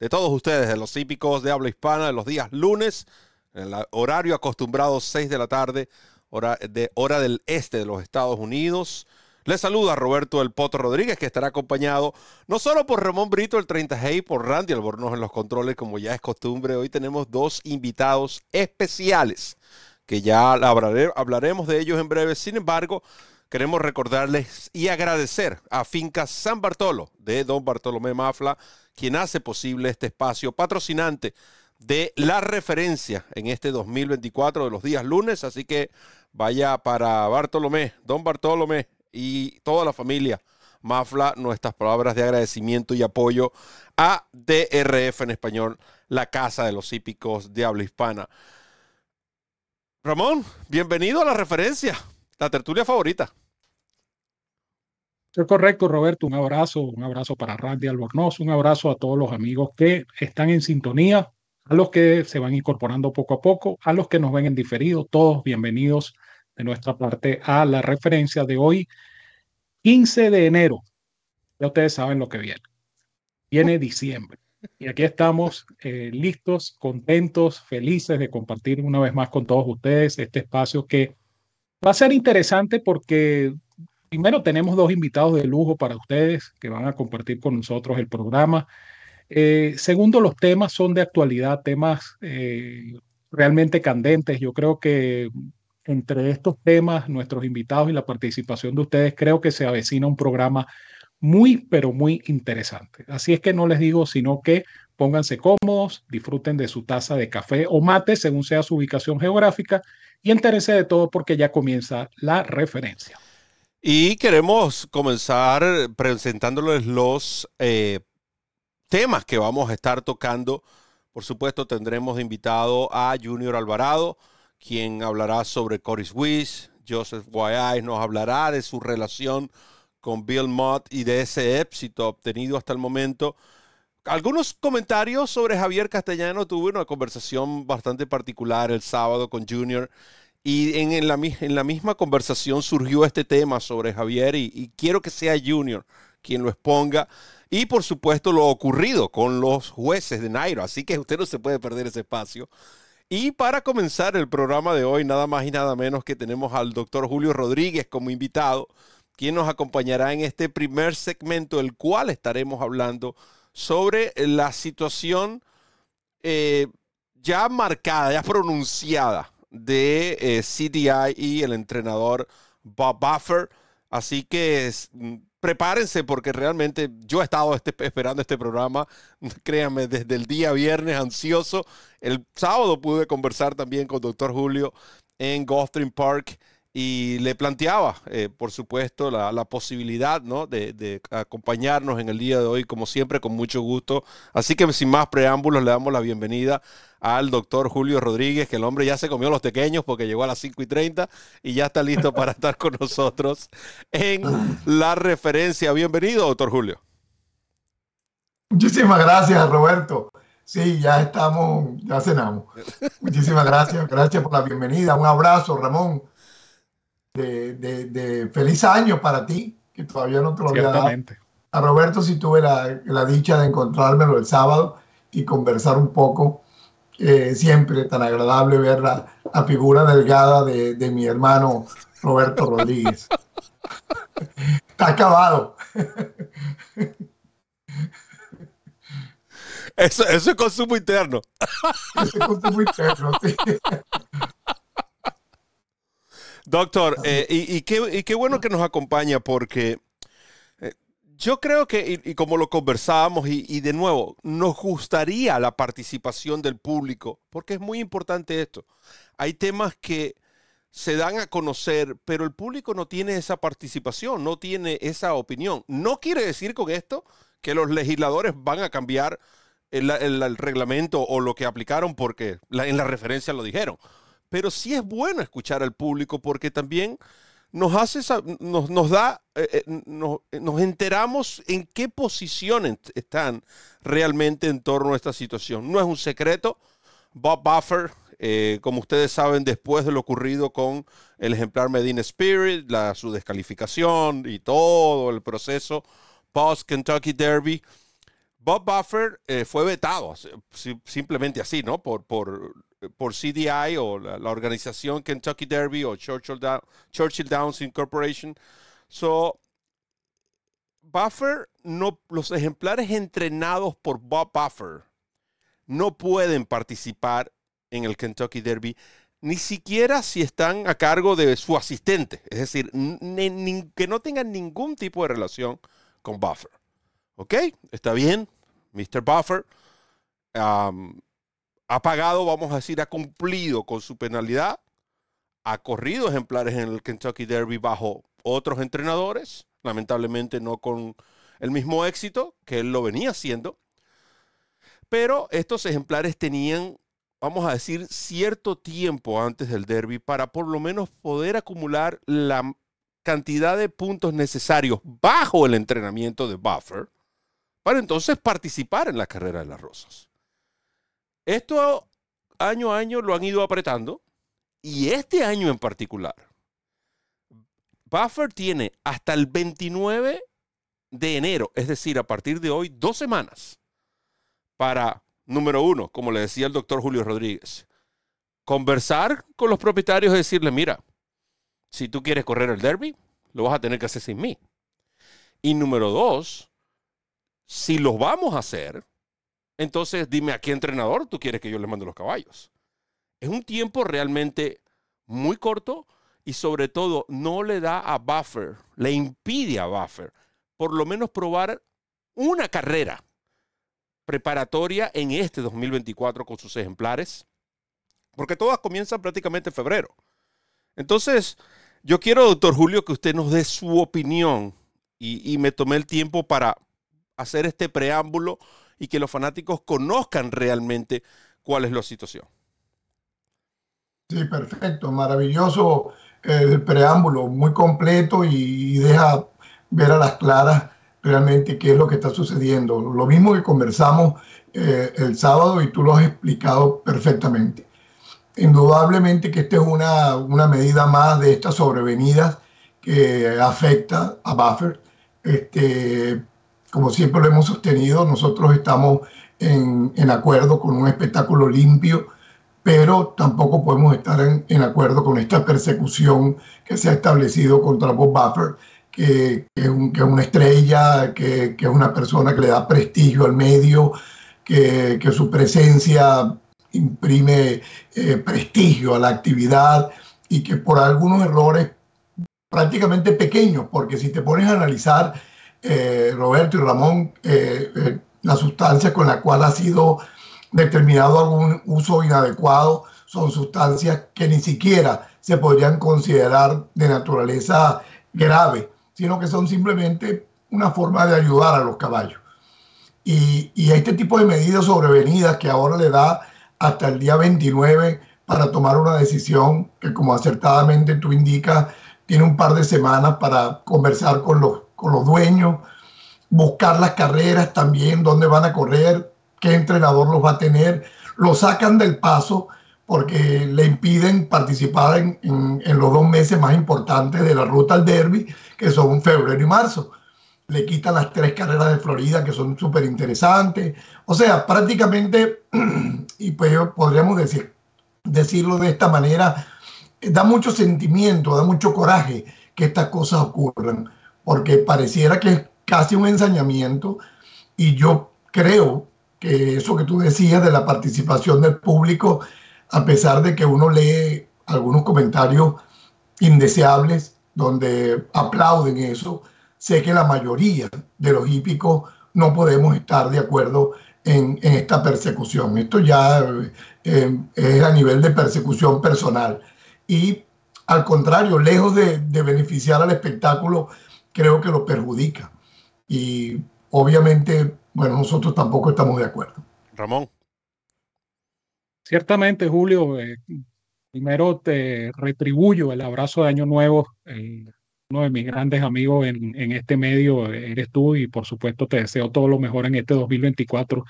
de todos ustedes, de los hípicos de habla hispana, de los días lunes, en el horario acostumbrado 6 de la tarde, hora, de, hora del este de los Estados Unidos. Les saluda Roberto El Poto Rodríguez, que estará acompañado no solo por Ramón Brito, el 30G, y por Randy Albornoz en los controles, como ya es costumbre. Hoy tenemos dos invitados especiales, que ya hablaremos de ellos en breve. Sin embargo, queremos recordarles y agradecer a Fincas San Bartolo de Don Bartolomé Mafla, quien hace posible este espacio patrocinante de la referencia en este 2024 de los días lunes. Así que vaya para Bartolomé, Don Bartolomé y toda la familia Mafla nuestras palabras de agradecimiento y apoyo a DRF en español, la casa de los hípicos de habla hispana. Ramón, bienvenido a la referencia, la tertulia favorita. Es correcto, Roberto. Un abrazo, un abrazo para Randy Albornoz, un abrazo a todos los amigos que están en sintonía, a los que se van incorporando poco a poco, a los que nos ven en diferido, todos bienvenidos de nuestra parte a la referencia de hoy, 15 de enero. Ya ustedes saben lo que viene. Viene diciembre. Y aquí estamos eh, listos, contentos, felices de compartir una vez más con todos ustedes este espacio que va a ser interesante porque Primero, tenemos dos invitados de lujo para ustedes que van a compartir con nosotros el programa. Eh, segundo, los temas son de actualidad, temas eh, realmente candentes. Yo creo que entre estos temas, nuestros invitados y la participación de ustedes, creo que se avecina un programa muy, pero muy interesante. Así es que no les digo, sino que pónganse cómodos, disfruten de su taza de café o mate, según sea su ubicación geográfica, y entérense de todo porque ya comienza la referencia. Y queremos comenzar presentándoles los eh, temas que vamos a estar tocando. Por supuesto, tendremos invitado a Junior Alvarado, quien hablará sobre Coris Wish. Joseph Guayay nos hablará de su relación con Bill Mott y de ese éxito obtenido hasta el momento. Algunos comentarios sobre Javier Castellano. Tuve una conversación bastante particular el sábado con Junior y en, la, misma conversación surgió este tema sobre Javier y, quiero que sea Junior quien lo exponga. Y por supuesto lo ocurrido con los jueces de Nairo. Así que usted no se puede perder ese espacio. Y para comenzar el programa de hoy, nada más y nada menos que tenemos al doctor Julio Rodríguez como invitado, quien nos acompañará en este primer segmento, el cual estaremos hablando sobre la situación eh, ya marcada, ya pronunciada de eh, CDI y el entrenador Bob Buffer. Así que mm, prepárense porque realmente yo he estado este, esperando este programa, créanme, desde el día viernes ansioso. El sábado pude conversar también con doctor Julio en Gulfstream Park y le planteaba, eh, por supuesto, la, posibilidad ¿no? de, acompañarnos en el día de hoy, como siempre, con mucho gusto. Así que sin más preámbulos, le damos la bienvenida al doctor Julio Rodríguez, que el hombre ya se comió los pequeños porque llegó a las 5 y 30 y ya está listo para estar con nosotros en la referencia. Bienvenido, doctor Julio. Muchísimas gracias, Roberto. Sí, ya estamos, ya cenamos. Muchísimas gracias, gracias por la bienvenida. Un abrazo, Ramón de, feliz año para ti, que todavía no te lo había dado. A Roberto sí tuve la, dicha de encontrármelo el sábado y conversar un poco. Eh, siempre tan agradable ver la, figura delgada de, mi hermano Roberto Rodríguez. Está acabado. Eso, eso es consumo interno. Eso es consumo interno, sí. Doctor, eh, y, qué, bueno que nos acompaña porque eh, yo creo que, y, como lo conversábamos, y, de nuevo, nos gustaría la participación del público, porque es muy importante esto. Hay temas que se dan a conocer, pero el público no tiene esa participación, no tiene esa opinión. No quiere decir con esto que los legisladores van a cambiar el, reglamento o lo que aplicaron porque en la referencia lo dijeron. Pero sí es bueno escuchar al público porque también nos hace, nos, nos da, eh, eh, nos, enteramos en qué posiciones están realmente en torno a esta situación. No es un secreto. Bob Buffer, eh, como ustedes saben, después de lo ocurrido con el ejemplar Medina Spirit, la, su descalificación y todo el proceso post Kentucky Derby, Bob Buffer fue vetado, simplemente así, ¿no? Por, por por CDI o la, organización Kentucky Derby o Churchill, Downs Incorporation. So, Buffer, no, los ejemplares entrenados por Bob Buffer no pueden participar en el Kentucky Derby, ni siquiera si están a cargo de su asistente, es decir, que no tengan ningún tipo de relación con Buffer. ¿Ok? Está bien, Mr. Buffer. Um, ha pagado, vamos a decir, ha cumplido con su penalidad, ha corrido ejemplares en el Kentucky Derby bajo otros entrenadores, lamentablemente no con el mismo éxito que él lo venía haciendo, pero estos ejemplares tenían, vamos a decir, cierto tiempo antes del derby para por lo menos poder acumular la cantidad de puntos necesarios bajo el entrenamiento de Buffer para entonces participar en la carrera de las rosas. Esto año a año lo han ido apretando y este año en particular, Buffer tiene hasta el 29 de enero, es decir, a partir de hoy, dos semanas para, número uno, como le decía el doctor Julio Rodríguez, conversar con los propietarios y decirle, mira, si tú quieres correr el derby, lo vas a tener que hacer sin mí. Y número dos, si lo vamos a hacer, entonces dime a qué entrenador tú quieres que yo le mande los caballos. Es un tiempo realmente muy corto y sobre todo no le da a Buffer, le impide a Buffer por lo menos probar una carrera preparatoria en este 2024 con sus ejemplares, porque todas comienzan prácticamente en febrero. Entonces, yo quiero, doctor Julio, que usted nos dé su opinión y, y me tomé el tiempo para hacer este preámbulo y que los fanáticos conozcan realmente cuál es la situación. Sí, perfecto, maravilloso eh, el preámbulo, muy completo y, deja ver a las claras realmente qué es lo que está sucediendo. Lo mismo que conversamos eh, el sábado y tú lo has explicado perfectamente. Indudablemente que esta es una, una medida más de estas sobrevenidas que afecta a Buffer. Este, como siempre lo hemos sostenido, nosotros estamos en, en acuerdo con un espectáculo limpio, pero tampoco podemos estar en, en, acuerdo con esta persecución que se ha establecido contra Bob Buffer, que, que, un, que es, una estrella, que, que, es una persona que le da prestigio al medio, que, su presencia imprime eh, prestigio a la actividad y que por algunos errores prácticamente pequeños, porque si te pones a analizar eh, Roberto y Ramón, eh, eh, la sustancia con la cual ha sido determinado algún uso inadecuado son sustancias que ni siquiera se podrían considerar de naturaleza grave, sino que son simplemente una forma de ayudar a los caballos. Y, y este tipo de medidas sobrevenidas que ahora le da hasta el día 29 para tomar una decisión que como acertadamente tú indicas, tiene un par de semanas para conversar con los con los dueños, buscar las carreras también, dónde van a correr, qué entrenador los va a tener. Lo sacan del paso porque le impiden participar en, en, los dos meses más importantes de la ruta al derby, que son febrero y marzo. Le quitan las tres carreras de Florida, que son súper interesantes. O sea, prácticamente, y pues podríamos decir, decirlo de esta manera, da mucho sentimiento, da mucho coraje que estas cosas ocurran porque pareciera que es casi un ensañamiento y yo creo que eso que tú decías de la participación del público, a pesar de que uno lee algunos comentarios indeseables donde aplauden eso, sé que la mayoría de los hípicos no podemos estar de acuerdo en, esta persecución. Esto ya eh, es a nivel de persecución personal. Y al contrario, lejos de beneficiar al espectáculo, creo que lo perjudica. Y obviamente, bueno, nosotros tampoco estamos de acuerdo. Ramón. Ciertamente, Julio, eh, primero te retribuyo el abrazo de Año Nuevo. uno de mis grandes amigos en, en, este medio eres tú y por supuesto te deseo todo lo mejor en este 2024.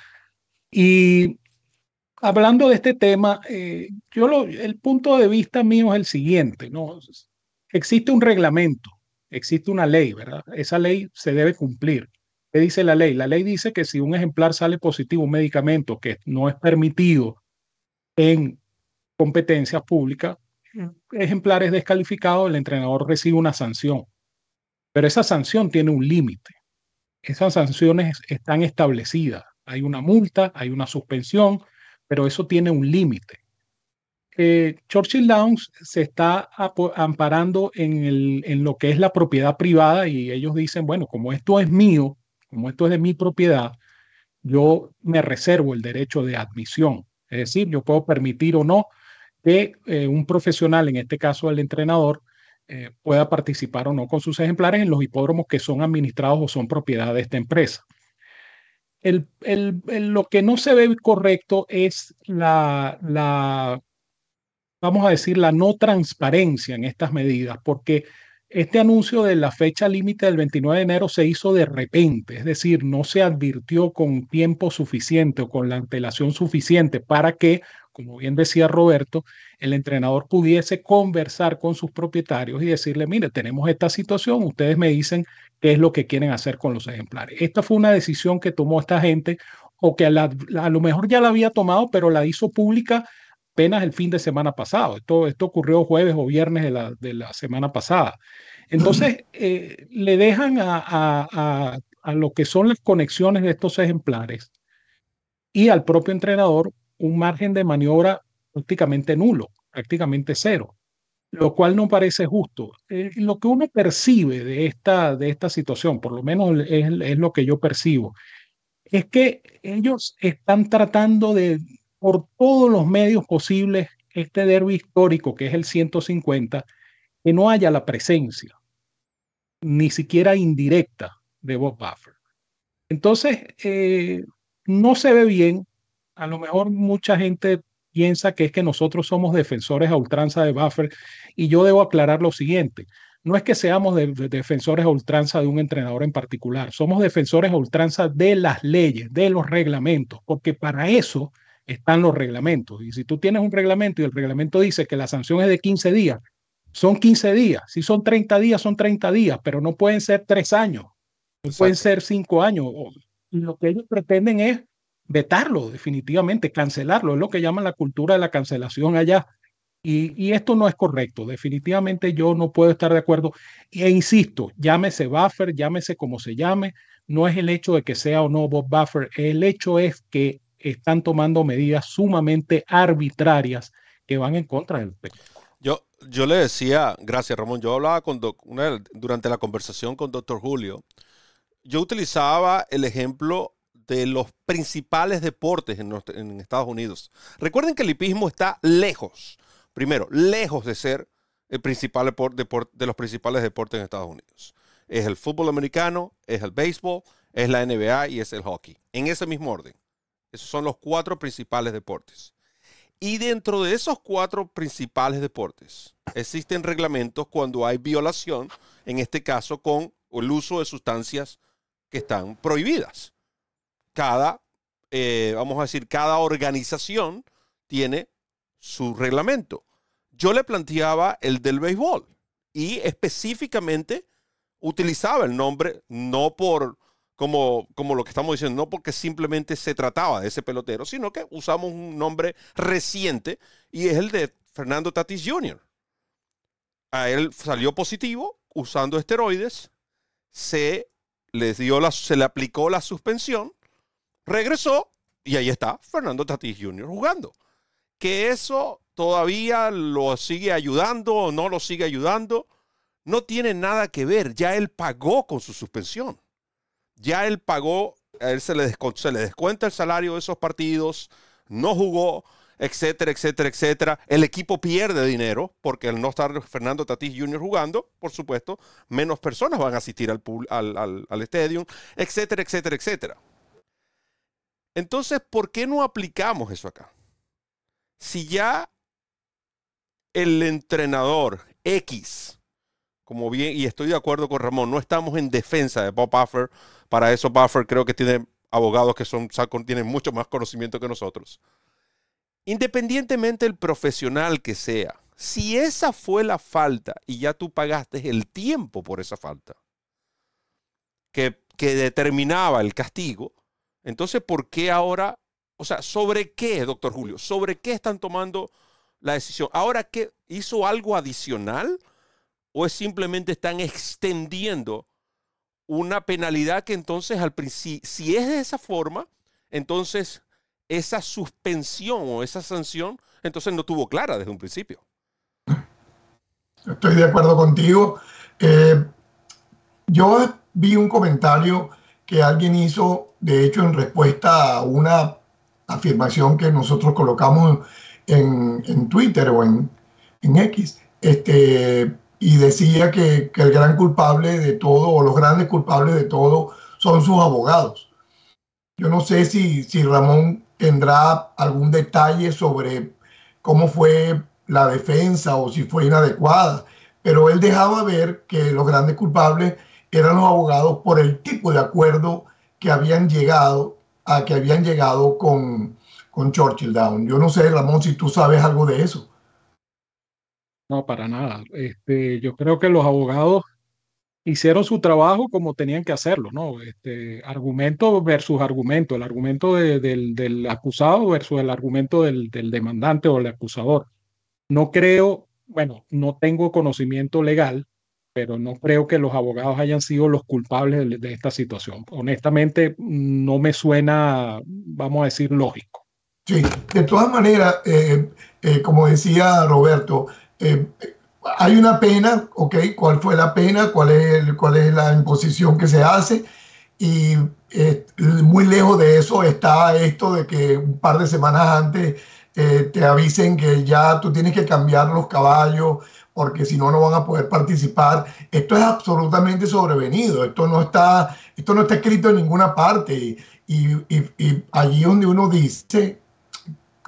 Y hablando de este tema, eh, yo lo, el punto de vista mío es el siguiente, ¿no? Existe un reglamento, existe una ley, ¿verdad? Esa ley se debe cumplir. ¿Qué dice la ley? La ley dice que si un ejemplar sale positivo un medicamento que no es permitido en competencias públicas, ejemplar es descalificado, el entrenador recibe una sanción. Pero esa sanción tiene un límite. Esas sanciones están establecidas. Hay una multa, hay una suspensión, pero eso tiene un límite. Eh, Churchill Downs se está amparando en, lo que es la propiedad privada y ellos dicen, bueno, como esto es mío, como esto es de mi propiedad, yo me reservo el derecho de admisión. Es decir, yo puedo permitir o no que eh, un profesional, en este caso el entrenador, eh, pueda participar o no con sus ejemplares en los hipódromos que son administrados o son propiedad de esta empresa lo que no se ve correcto es la, vamos a decir, la no transparencia en estas medidas, porque este anuncio de la fecha límite del 29 de enero se hizo de repente, es decir, no se advirtió con tiempo suficiente o con la antelación suficiente para que como bien decía Roberto, el entrenador pudiese conversar con sus propietarios y decirle, mire, tenemos esta situación, ustedes me dicen qué es lo que quieren hacer con los ejemplares. Esta fue una decisión que tomó esta gente o que a, lo mejor ya la había tomado, pero la hizo pública apenas el fin de semana pasado. Esto, esto ocurrió jueves o viernes de la, de la semana pasada. Entonces, eh, le dejan a, a, a lo que son las conexiones de estos ejemplares y al propio entrenador un margen de maniobra prácticamente nulo, prácticamente cero, lo cual no parece justo. Eh, lo que uno percibe de esta, de esta situación, por lo menos es, es lo que yo percibo, es que ellos están tratando de, por todos los medios posibles, este derby histórico que es el 150, que no haya la presencia, ni siquiera indirecta, de Bob Buffer. Entonces, eh, no se ve bien, a lo mejor mucha gente piensa que es que nosotros somos defensores a ultranza de Buffer y yo debo aclarar lo siguiente. No es que seamos defensores a ultranza de un entrenador en particular, somos defensores a ultranza de las leyes, de los reglamentos, porque para eso están los reglamentos. Y si tú tienes un reglamento y el reglamento dice que la sanción es de 15 días, son 15 días. Si son 30 días, son 30 días, pero no pueden ser tres años, no pueden ser cinco años. Lo que ellos pretenden es vetarlo definitivamente, cancelarlo, es lo que llaman la cultura de la cancelación allá. Y, esto no es correcto, definitivamente yo no puedo estar de acuerdo. E insisto, llámese Buffer, llámese como se llame, no es el hecho de que sea o no Bob Buffer, el hecho es que están tomando medidas sumamente arbitrarias que van en contra del Yo, yo le decía, gracias Ramón, yo hablaba con durante la conversación con doctor Julio, yo utilizaba el ejemplo de los principales deportes en, Estados Unidos. Recuerden que el hipismo está lejos, primero, lejos de ser el principal deporte, de los principales deportes en Estados Unidos. Es el fútbol americano, es el béisbol, es la NBA y es el hockey. En ese mismo orden. Esos son los cuatro principales deportes. Y dentro de esos cuatro principales deportes existen reglamentos cuando hay violación, en este caso con el uso de sustancias que están prohibidas cada, eh, vamos a decir, cada organización tiene su reglamento. Yo le planteaba el del béisbol y específicamente utilizaba el nombre no por como, como lo que estamos diciendo, no porque simplemente se trataba de ese pelotero, sino que usamos un nombre reciente y es el de Fernando Tatis Jr. A él salió positivo usando esteroides, se le, dio la, se le aplicó la suspensión regresó y ahí está Fernando Tatis Jr. jugando. Que eso todavía lo sigue ayudando o no lo sigue ayudando, no tiene nada que ver. Ya él pagó con su suspensión. Ya él pagó, a él se le, se le descuenta el salario de esos partidos, no jugó, etcétera, etcétera, etcétera. El equipo pierde dinero porque al no estar Fernando Tatis Jr. jugando, por supuesto, menos personas van a asistir al, al, al, al estadio, etcétera, etcétera, etcétera. Entonces, ¿por qué no aplicamos eso acá? Si ya el entrenador X, como bien, y estoy de acuerdo con Ramón, no estamos en defensa de Bob Buffer, para eso Buffer creo que tiene abogados que son, tienen mucho más conocimiento que nosotros. Independientemente del profesional que sea, si esa fue la falta y ya tú pagaste el tiempo por esa falta, que, que determinaba el castigo, entonces, ¿por qué ahora, o sea, sobre qué, doctor Julio, sobre qué están tomando la decisión? ¿Ahora qué hizo algo adicional o es simplemente están extendiendo una penalidad que entonces al principio, si es de esa forma, entonces esa suspensión o esa sanción, entonces no tuvo clara desde un principio. Estoy de acuerdo contigo. Eh, yo vi un comentario que alguien hizo, de hecho, en respuesta a una afirmación que nosotros colocamos en, Twitter o en, en, X, este, y decía que, que el gran culpable de todo, o los grandes culpables de todo, son sus abogados. Yo no sé si, si Ramón tendrá algún detalle sobre cómo fue la defensa o si fue inadecuada, pero él dejaba ver que los grandes culpables eran los abogados por el tipo de acuerdo que habían llegado a que habían llegado con, con Churchill Down. Yo no sé, Ramón, si tú sabes algo de eso. No, para nada. Este, yo creo que los abogados hicieron su trabajo como tenían que hacerlo, ¿no? Este, argumento versus argumento, el argumento del, del, acusado versus el argumento del, del, demandante o el acusador. No creo, bueno, no tengo conocimiento legal, pero no creo que los abogados hayan sido los culpables de, esta situación. Honestamente, no me suena, vamos a decir, lógico. Sí, de todas maneras, eh, eh, como decía Roberto, eh, hay una pena, ¿ok? ¿Cuál fue la pena? ¿Cuál es, la imposición que se hace? Y eh, muy lejos de eso está esto de que un par de semanas antes eh, te avisen que ya tú tienes que cambiar los caballos porque si no, no van a poder participar. Esto es absolutamente sobrevenido. Esto no está, esto no está escrito en ninguna parte. Y allí donde uno dice,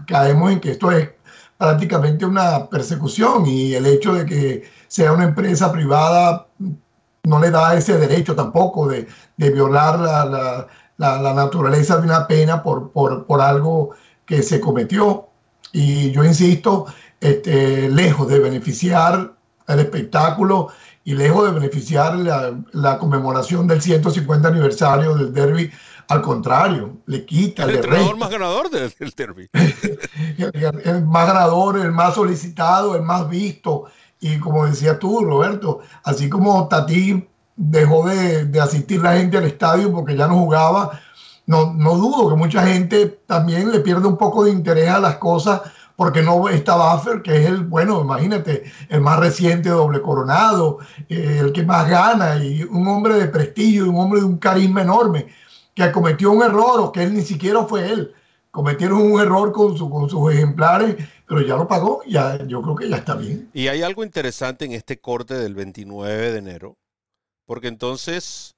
caemos en que esto es prácticamente una persecución y el hecho de que sea una empresa privada no le da ese derecho tampoco de, de violar la, la, la, naturaleza de una pena por, por, por, algo que se cometió. Y yo insisto, este, lejos de beneficiar el espectáculo y lejos de beneficiar la, la conmemoración del 150 aniversario del derby, al contrario, le quita. El entrenador más ganador del, derby. el, más ganador, el más solicitado, el más visto. Y como decía tú, Roberto, así como Tati dejó de, de asistir la gente al estadio porque ya no jugaba, no, no dudo que mucha gente también le pierde un poco de interés a las cosas porque no está Buffer, que es el, bueno, imagínate, el más reciente doble coronado, eh, el que más gana y un hombre de prestigio, un hombre de un carisma enorme que cometió un error o que él ni siquiera fue él. Cometieron un error con, su, con sus ejemplares, pero ya lo pagó, ya, yo creo que ya está bien. Y hay algo interesante en este corte del 29 de enero, porque entonces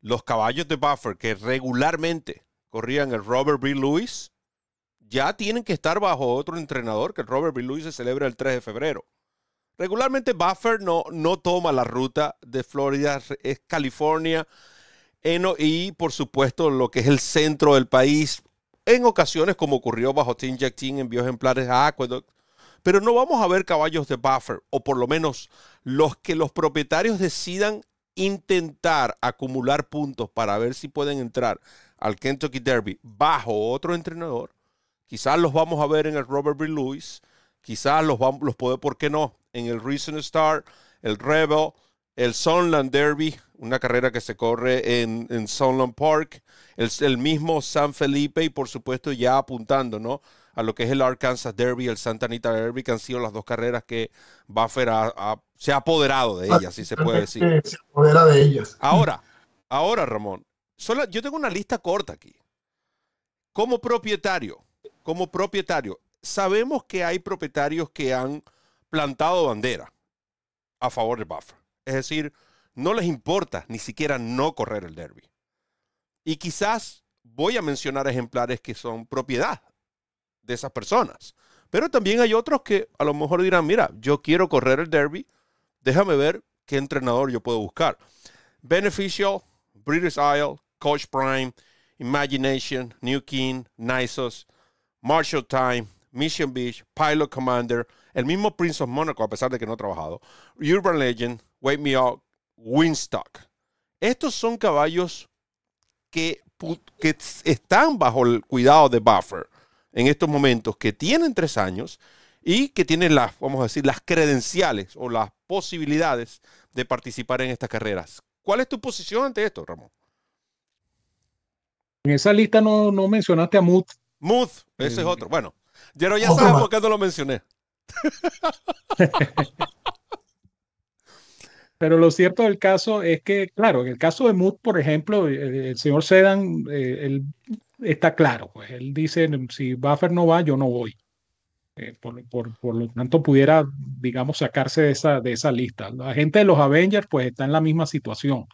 los caballos de Buffer que regularmente corrían el Robert B. Lewis, ya tienen que estar bajo otro entrenador, que el Robert B. Lewis se celebra el 3 de febrero. Regularmente Buffer no, no toma la ruta de Florida, es California, y por supuesto lo que es el centro del país, en ocasiones como ocurrió bajo Team Jack Team en ejemplares a Aqueduct. Pero no vamos a ver caballos de buffer, o por lo menos los que los propietarios decidan intentar acumular puntos para ver si pueden entrar al Kentucky Derby bajo otro entrenador. Quizás los vamos a ver en el Robert B. Lewis, quizás los, vamos, los puede, ¿por qué no? En el Reason Star, el Rebel, el Sunland Derby, una carrera que se corre en, en Sunland Park, el, el, mismo San Felipe y por supuesto ya apuntando ¿no? a lo que es el Arkansas Derby, el Santa Anita Derby, que han sido las dos carreras que Buffer se ha apoderado de ellas, si se puede decir. Se apodera de ellas. Ahora, ahora Ramón, solo, yo tengo una lista corta aquí. Como propietario, como propietario, sabemos que hay propietarios que han plantado bandera a favor de Buffer. Es decir, no les importa ni siquiera no correr el derby. Y quizás voy a mencionar ejemplares que son propiedad de esas personas. Pero también hay otros que a lo mejor dirán, mira, yo quiero correr el derby, déjame ver qué entrenador yo puedo buscar. Beneficial, British Isle, Coach Prime, Imagination, New King, Nisos, Marshall Time, Mission Beach, Pilot Commander, el mismo Prince of Monaco, a pesar de que no ha trabajado, Urban Legend, Wake Me Up, Winstock. Estos son caballos que, que están bajo el cuidado de Buffer en estos momentos, que tienen tres años y que tienen las, vamos a decir, las credenciales o las posibilidades de participar en estas carreras. ¿Cuál es tu posición ante esto, Ramón? En esa lista no, no mencionaste a Mood. Mood, ese es eh, otro. Bueno, ya, ya sabes por qué no lo mencioné. Pero lo cierto del caso es que, claro, en el caso de Mood, por ejemplo, eh, el, señor Sedan, eh, él está claro, pues él dice, si Buffer no va, yo no voy. por, por, lo tanto, pudiera, digamos, sacarse de esa, de esa lista. La gente de los Avengers, pues está en la misma situación.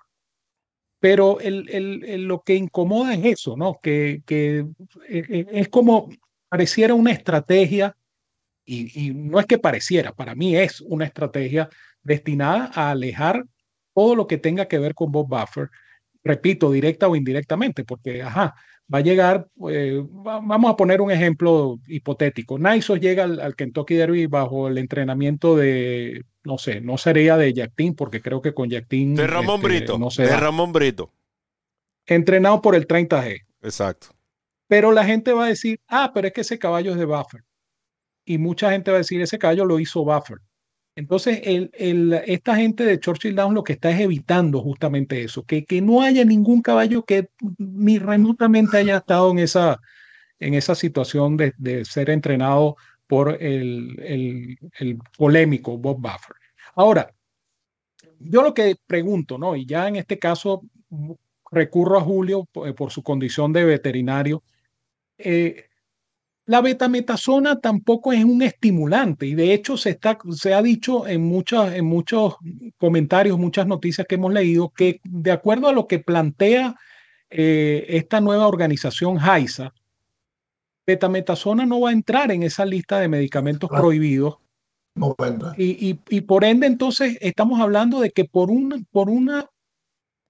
Pero el, el, lo que incomoda es eso, ¿no? Que, que eh, eh, es como pareciera una estrategia, y, y, no es que pareciera, para mí es una estrategia destinada a alejar todo lo que tenga que ver con Bob Buffer, repito, directa o indirectamente, porque, ajá, va a llegar, eh, vamos a poner un ejemplo hipotético. Nisos llega al, Kentucky Derby bajo el entrenamiento de, no sé, no sería de Jactín, porque creo que con Jactín. De Ramón este, Brito. No de Ramón Brito. Entrenado por el 30G. Exacto. Pero la gente va a decir, ah, pero es que ese caballo es de Buffer. Y mucha gente va a decir, ese caballo lo hizo Buffer. Entonces, esta gente de Churchill Downs lo que está es evitando justamente eso, que, no haya ningún caballo que ni remotamente haya estado en esa, situación de, ser entrenado por el, polémico Bob Buffer. Ahora, yo lo que pregunto, ¿no? Y ya en este caso recurro a Julio por, por su condición de veterinario. Eh, la betametasona tampoco es un estimulante y de hecho se, está, se ha dicho en, muchas, en muchos comentarios, muchas noticias que hemos leído, que de acuerdo a lo que plantea eh, esta nueva organización HAISA, betametasona no va a entrar en esa lista de medicamentos prohibidos. No va a entrar. Y, y, por ende, entonces, estamos hablando de que por, un, por una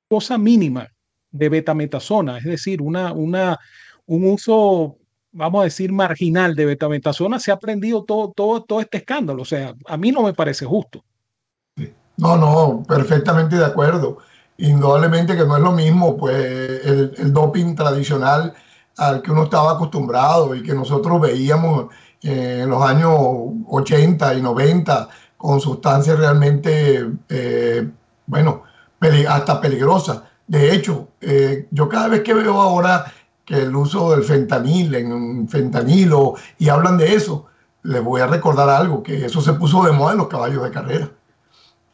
cosa mínima de betametasona, es decir, una, una, un uso vamos a decir, marginal de betametasona, se ha prendido todo, todo, todo este escándalo. O sea, a mí no me parece justo. No, no, perfectamente de acuerdo. Indudablemente que no es lo mismo, pues, el, doping tradicional al que uno estaba acostumbrado y que nosotros veíamos en los años 80 y 90 con sustancias realmente, eh, bueno, hasta peligrosas. De hecho, eh, yo cada vez que veo ahora que el uso del fentanil en fentanilo y hablan de eso, les voy a recordar algo, que eso se puso de moda en los caballos de carrera.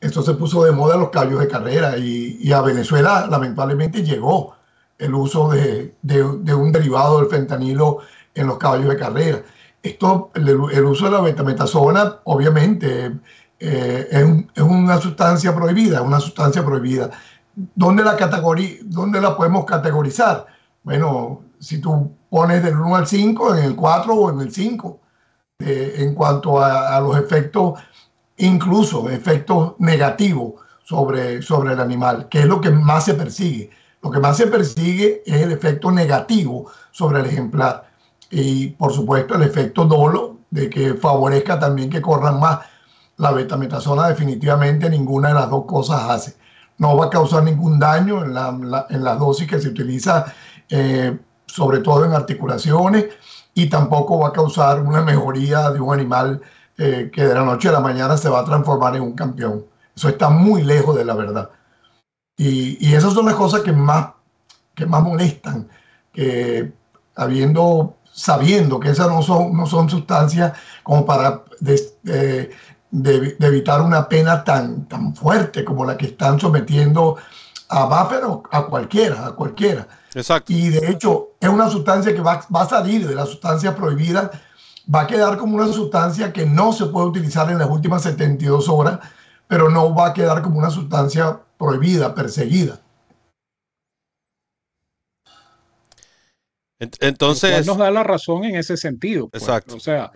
Eso se puso de moda en los caballos de carrera y, a Venezuela lamentablemente llegó el uso de, de, un derivado del fentanilo en los caballos de carrera. Esto, el, uso de la betametasona, obviamente, eh, es, es, una sustancia prohibida, una sustancia prohibida. ¿Dónde la, categoría, ¿Dónde la podemos categorizar? Bueno, si tú pones del 1 al 5, en el 4 o en el 5, eh, en cuanto a, los efectos, incluso efectos negativos sobre, sobre el animal, que es lo que más se persigue. Lo que más se persigue es el efecto negativo sobre el ejemplar. Y por supuesto el efecto dolo, de que favorezca también que corran más. La betametasona definitivamente ninguna de las dos cosas hace. No va a causar ningún daño en la, en la dosis que se utiliza eh, sobre todo en articulaciones, y tampoco va a causar una mejoría de un animal eh, que de la noche a la mañana se va a transformar en un campeón. Eso está muy lejos de la verdad. Y, y esas son las cosas que más, que más molestan, que habiendo, sabiendo que esas no son, no son sustancias como para de, de, evitar una pena tan, tan fuerte como la que están sometiendo a Buffer o a cualquiera, a cualquiera. Exacto. Y de hecho, es una sustancia que va, va a salir de la sustancia prohibida, va a quedar como una sustancia que no se puede utilizar en las últimas 72 horas, pero no va a quedar como una sustancia prohibida, perseguida. Entonces. nos da la razón en ese sentido. Pues. Exacto. O sea,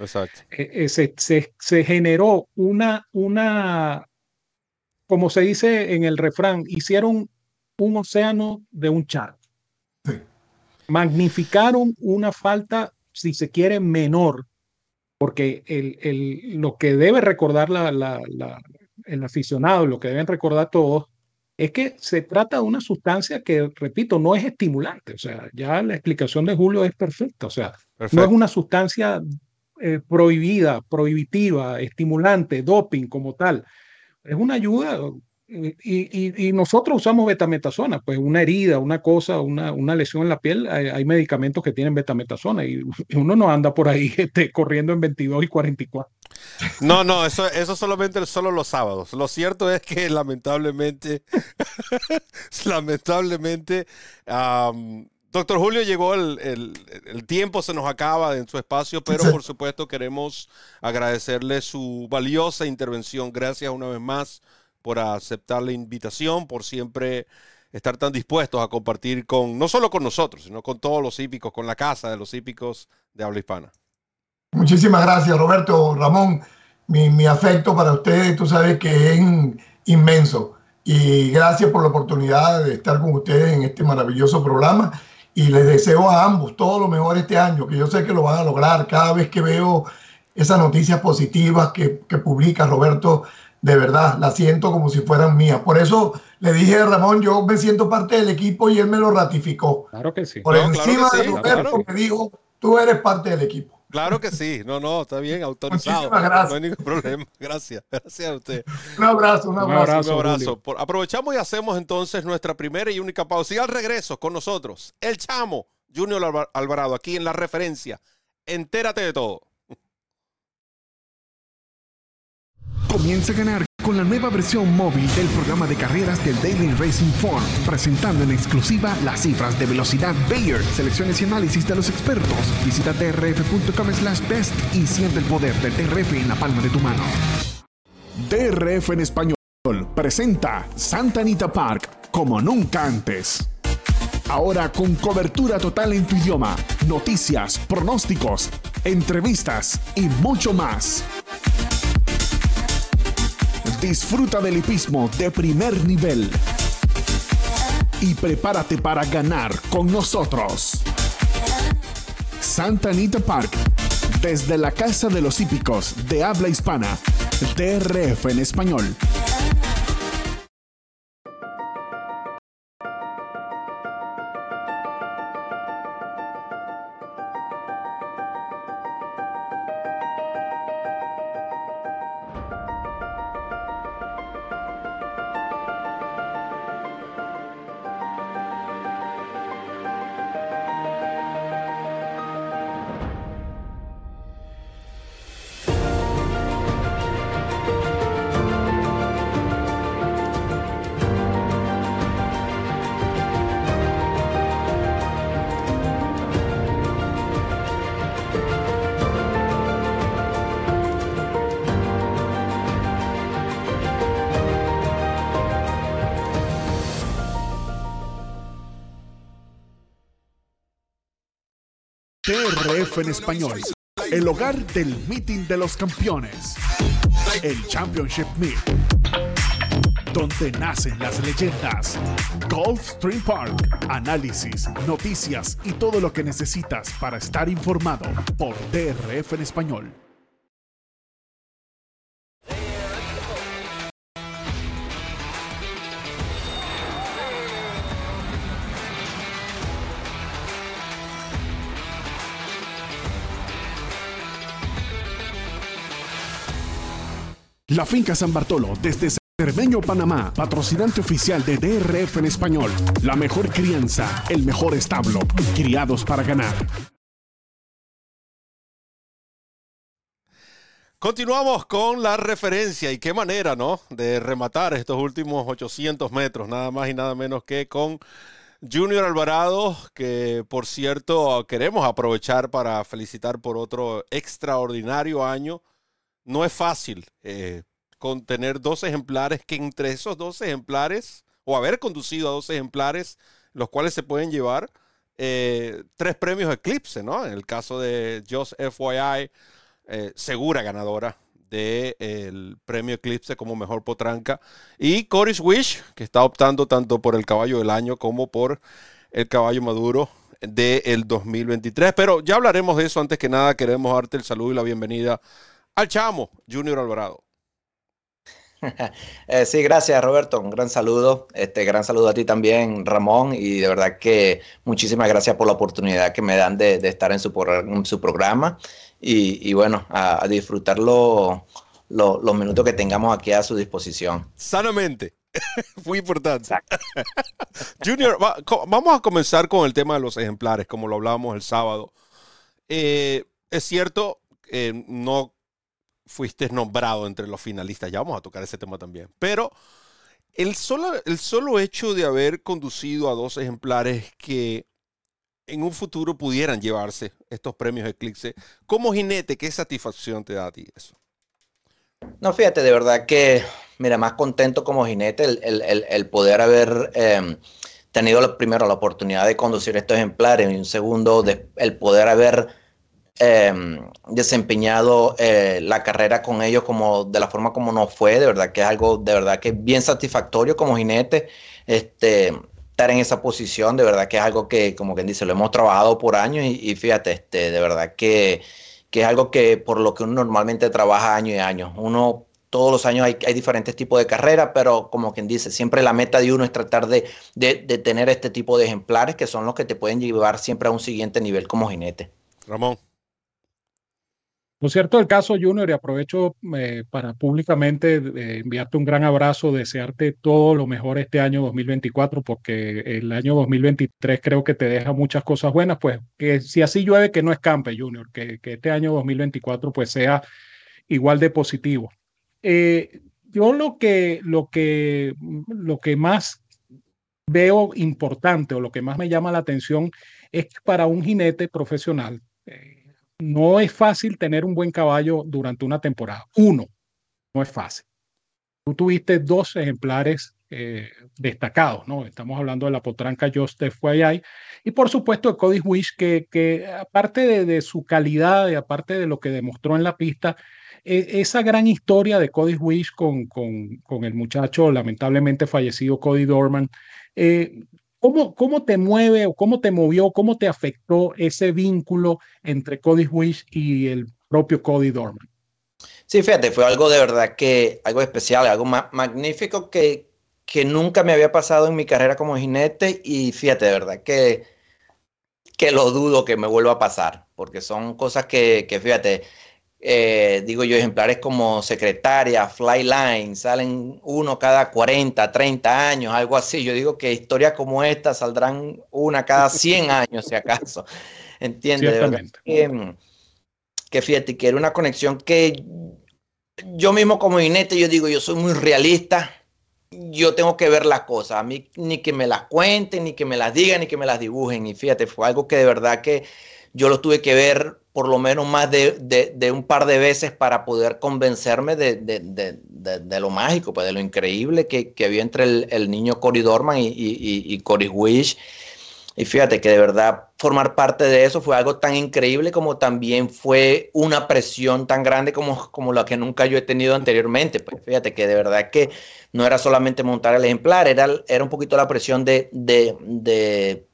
eh, se, se, generó una, una, como se dice en el refrán, hicieron un océano de un charco. Magnificaron una falta, si se quiere, menor, porque el, el, lo que debe recordar la, la, el aficionado, lo que deben recordar todos, es que se trata de una sustancia que, repito, no es estimulante. O sea, ya la explicación de Julio es perfecta. O sea, no es una sustancia eh, prohibida, prohibitiva, estimulante, doping como tal. Es una ayuda y, nosotros usamos betametasona, pues una herida, una cosa, una, una lesión en la piel, hay, medicamentos que tienen betametasona y, uno no anda por ahí este, corriendo en 22 y 44. No, no, eso, eso solamente solo los sábados. Lo cierto es que lamentablemente, lamentablemente, doctor Julio llegó, el, el, tiempo se nos acaba en su espacio, pero por supuesto queremos agradecerle su valiosa intervención. Gracias una vez más por aceptar la invitación, por siempre estar tan dispuestos a compartir con, no solo con nosotros, sino con todos los hípicos, con la casa de los hípicos de habla hispana. Muchísimas gracias, Roberto. Ramón, mi, afecto para ustedes, tú sabes que es inmenso. Y gracias por la oportunidad de estar con ustedes en este maravilloso programa. Y les deseo a ambos todo lo mejor este año, que yo sé que lo van a lograr. Cada vez que veo esas noticias positivas que, que publica Roberto, de verdad, la siento como si fueran mías. Por eso le dije a Ramón, yo me siento parte del equipo y él me lo ratificó. Claro que sí. Por encima de Roberto me dijo, tú eres parte del equipo. Claro que sí, no, no, está bien, autorizado. gracias. No hay ningún problema. Gracias, gracias a usted. Un abrazo, un abrazo. Un abrazo. aprovechamos y hacemos entonces nuestra primera y única pausa. Y al regreso con nosotros, el chamo Junior Alvarado, aquí en la referencia. Entérate de todo. Comienza a ganar con la nueva versión móvil del programa de carreras del Daily Racing Form, presentando en exclusiva las cifras de velocidad Bayer, selecciones y análisis de los expertos. Visita trf.com slash best y siente el poder del DRF en la palma de tu mano. DRF en español presenta Santa Anita Park como nunca antes. Ahora con cobertura total en tu idioma, noticias, pronósticos, entrevistas y mucho más. Disfruta del hipismo de primer nivel. Y prepárate para ganar con nosotros. Santa Anita Park, desde la Casa de los Hípicos de habla hispana, DRF en español. TRF en español. El hogar del meeting de los campeones. El Championship Meet. Donde nacen las leyendas. Golf Stream Park. Análisis, noticias y todo lo que necesitas para estar informado por TRF en español. La Finca San Bartolo, desde Cermeño, Panamá, patrocinante oficial de DRF en español. La mejor crianza, el mejor establo, criados para ganar. Continuamos con la referencia y qué manera, ¿no? De rematar estos últimos 800 metros, nada más y nada menos que con Junior Alvarado, que por cierto queremos aprovechar para felicitar por otro extraordinario año no es fácil eh, contener dos ejemplares que entre esos dos ejemplares, o haber conducido a dos ejemplares, los cuales se pueden llevar, eh, tres premios Eclipse, ¿no? En el caso de Just FYI, eh, segura ganadora del premio Eclipse como mejor potranca. Y Coris Wish, que está optando tanto por el caballo del año como por el caballo maduro del 2023. Pero ya hablaremos de eso. Antes que nada, queremos darte el saludo y la bienvenida al chamo Junior Alvarado. Eh, sí, gracias Roberto, un gran saludo, este gran saludo a ti también Ramón y de verdad que muchísimas gracias por la oportunidad que me dan de, estar en su, su programa y, bueno, a, disfrutar los minutos que tengamos aquí a su disposición. Sanamente. Muy importante. Junior, vamos a comenzar con el tema de los ejemplares, como lo hablábamos el sábado. Eh, es cierto, eh, no fuiste nombrado entre los finalistas. Ya vamos a tocar ese tema también. Pero el solo, el solo hecho de haber conducido a dos ejemplares que en un futuro pudieran llevarse estos premios Eclipse, como jinete, ¿qué satisfacción te da a ti eso? No, fíjate, de verdad que, mira, más contento como jinete el, poder haber em, tenido primero la oportunidad de conducir estos ejemplares y un segundo el poder haber Em, desempeñado eh, la carrera con ellos como de la forma como nos fue, de verdad que es algo de verdad que bien satisfactorio como jinete, este, estar en esa posición, de verdad que es algo que, como quien dice, lo hemos trabajado por años y, fíjate, este, de verdad que, que, es algo que por lo que uno normalmente trabaja año y año. Uno todos los años hay, diferentes tipos de carreras, pero como quien dice, siempre la meta de uno es tratar de, de tener este tipo de ejemplares que son los que te pueden llevar siempre a un siguiente nivel como jinete. Ramón. Lo cierto del caso, Junior, y aprovecho eh, para públicamente eh, enviarte un gran abrazo, desearte todo lo mejor este año 2024, porque el año 2023 creo que te deja muchas cosas buenas, pues que si así llueve, que no escampe, Junior, que, este año 2024 pues sea igual de positivo. Eh, yo lo que, lo, que, lo que más veo importante o lo que más me llama la atención es que para un jinete profesional, no es fácil tener un buen caballo durante una temporada. Uno, no es fácil. Tú tuviste dos ejemplares eh, destacados, ¿no? Estamos hablando de la potranca Joseph y por supuesto Cody Wish, que, que aparte de, su calidad y aparte de lo que demostró en la pista, e, esa gran historia de Cody Wish con, con, con, el muchacho lamentablemente fallecido Cody Dorman, eh, ¿Cómo, te mueve o cómo te movió, cómo te afectó ese vínculo entre Cody Wish y el propio Cody Dorman? Sí, fíjate, fue algo de verdad que, algo especial, algo magnífico que, que nunca me había pasado en mi carrera como jinete y fíjate, de verdad que, que lo dudo que me vuelva a pasar, porque son cosas que, que fíjate, eh, digo yo, ejemplares como secretaria, Flyline, salen uno cada 40, 30 años, algo así. Yo digo que historias como esta saldrán una cada 100 años, si acaso. ¿Entiendes? Que, que, fíjate, que era una conexión que yo mismo como jinete, yo digo, yo soy muy realista. Yo tengo que ver las cosas, a mí ni que me las cuenten, ni que me las digan, ni que me las dibujen. Y fíjate, fue algo que de verdad que yo lo tuve que ver por lo menos más de, un par de veces para poder convencerme de, lo mágico, pues de lo increíble que, había entre el, niño Cory Dorman y, y, Cory Wish. Y fíjate que de verdad formar parte de eso fue algo tan increíble como también fue una presión tan grande como, como la que nunca yo he tenido anteriormente. Pues fíjate que de verdad que no era solamente montar el ejemplar, era, era un poquito la presión de, de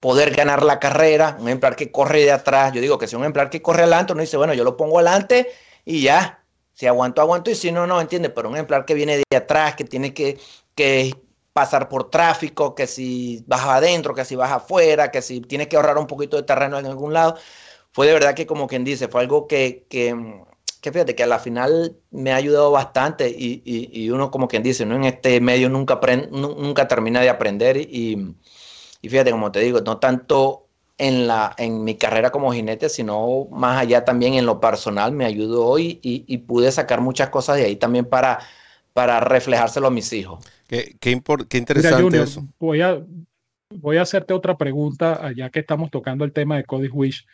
poder ganar la carrera, un ejemplar que corre de atrás, yo digo que si un ejemplar que corre adelante, uno dice, bueno, yo lo pongo adelante y ya, si aguanto, aguanto, y si no, no, entiende, pero un ejemplar que viene de atrás, que tiene que, que pasar por tráfico, que si baja adentro, que si baja afuera, que si tiene que ahorrar un poquito de terreno en algún lado, fue de verdad que como quien dice, fue algo que, que, que fíjate que a la final me ha ayudado bastante y, y, uno como quien dice, ¿no? en este medio nunca, nunca termina de aprender y, y fíjate, como te digo, no tanto en, la, en mi carrera como jinete, sino más allá también en lo personal, me ayudó hoy y, pude sacar muchas cosas de ahí también para, para reflejárselo a mis hijos. Qué, qué, interesante eso. Voy a, voy a hacerte otra pregunta, ya que estamos tocando el tema de Cody Wish.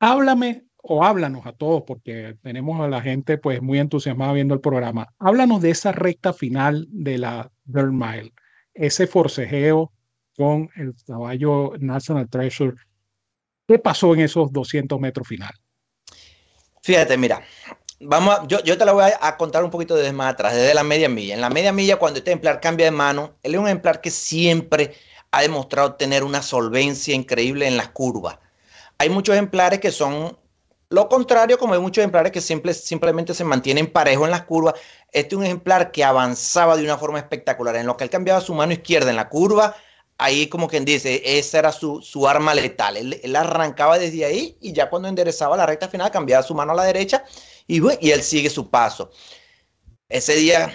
Háblame o háblanos a todos, porque tenemos a la gente pues muy entusiasmada viendo el programa. Háblanos de esa recta final de la Dirt Mile, ese forcejeo el caballo National Treasure. ¿Qué pasó en esos 200 metros final? Fíjate, mira, vamos yo, yo, te la voy a, contar un poquito desde más atrás, desde la media milla. En la media milla, cuando este ejemplar cambia de mano, él es un ejemplar que siempre ha demostrado tener una solvencia increíble en las curvas. Hay muchos ejemplares que son lo contrario, como hay muchos ejemplares que simplemente se mantienen parejos en las curvas. Este es un ejemplar que avanzaba de una forma espectacular. En lo que él cambiaba su mano izquierda en la curva, ahí como quien dice, esa era su, arma letal. Él, arrancaba desde ahí y ya cuando enderezaba la recta final cambiaba su mano a la derecha y, y él sigue su paso. Ese día,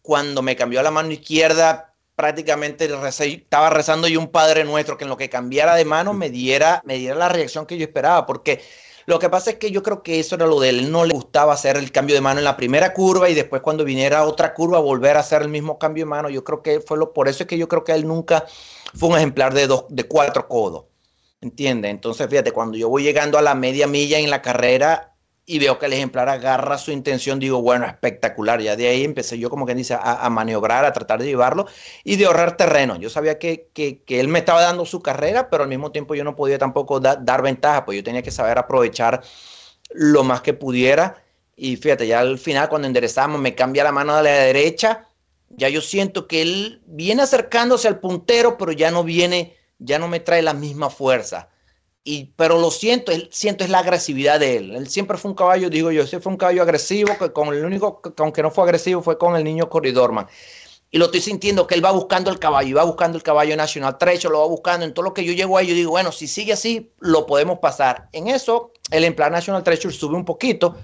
cuando me cambió la mano izquierda, prácticamente estaba rezando yo un Padre Nuestro que en lo que cambiara de mano me diera, me diera la reacción que yo esperaba, porque lo que pasa es que yo creo que eso era lo de él. No le gustaba hacer el cambio de mano en la primera curva y después cuando viniera otra curva volver a hacer el mismo cambio de mano. Yo creo que fue lo, por eso es que yo creo que él nunca fue un ejemplar de dos, de cuatro codos. ¿Entiendes? Entonces, fíjate, cuando yo voy llegando a la media milla en la carrera, y veo que el ejemplar agarra su intención, digo, bueno, espectacular. Ya de ahí empecé yo, como que dice, a, maniobrar, a tratar de llevarlo y de ahorrar terreno. Yo sabía que, que, él me estaba dando su carrera, pero al mismo tiempo yo no podía tampoco dar ventaja, pues yo tenía que saber aprovechar lo más que pudiera. Y fíjate, ya al final, cuando enderezamos, me cambia la mano de la derecha. Ya yo siento que él viene acercándose al puntero, pero ya no viene, ya no me trae la misma fuerza pero lo siento, siento es la agresividad de él. Él siempre fue un caballo, digo yo, siempre fue un caballo agresivo, que con el único, que, aunque no fue agresivo, fue con el niño Corridorman. Y lo estoy sintiendo que él va buscando el caballo, y va buscando el caballo nacional trecho, lo va buscando. En todo lo que yo llego ahí, yo digo, bueno, si sigue así, lo podemos pasar. En eso, el empleado National Treasure sube un poquito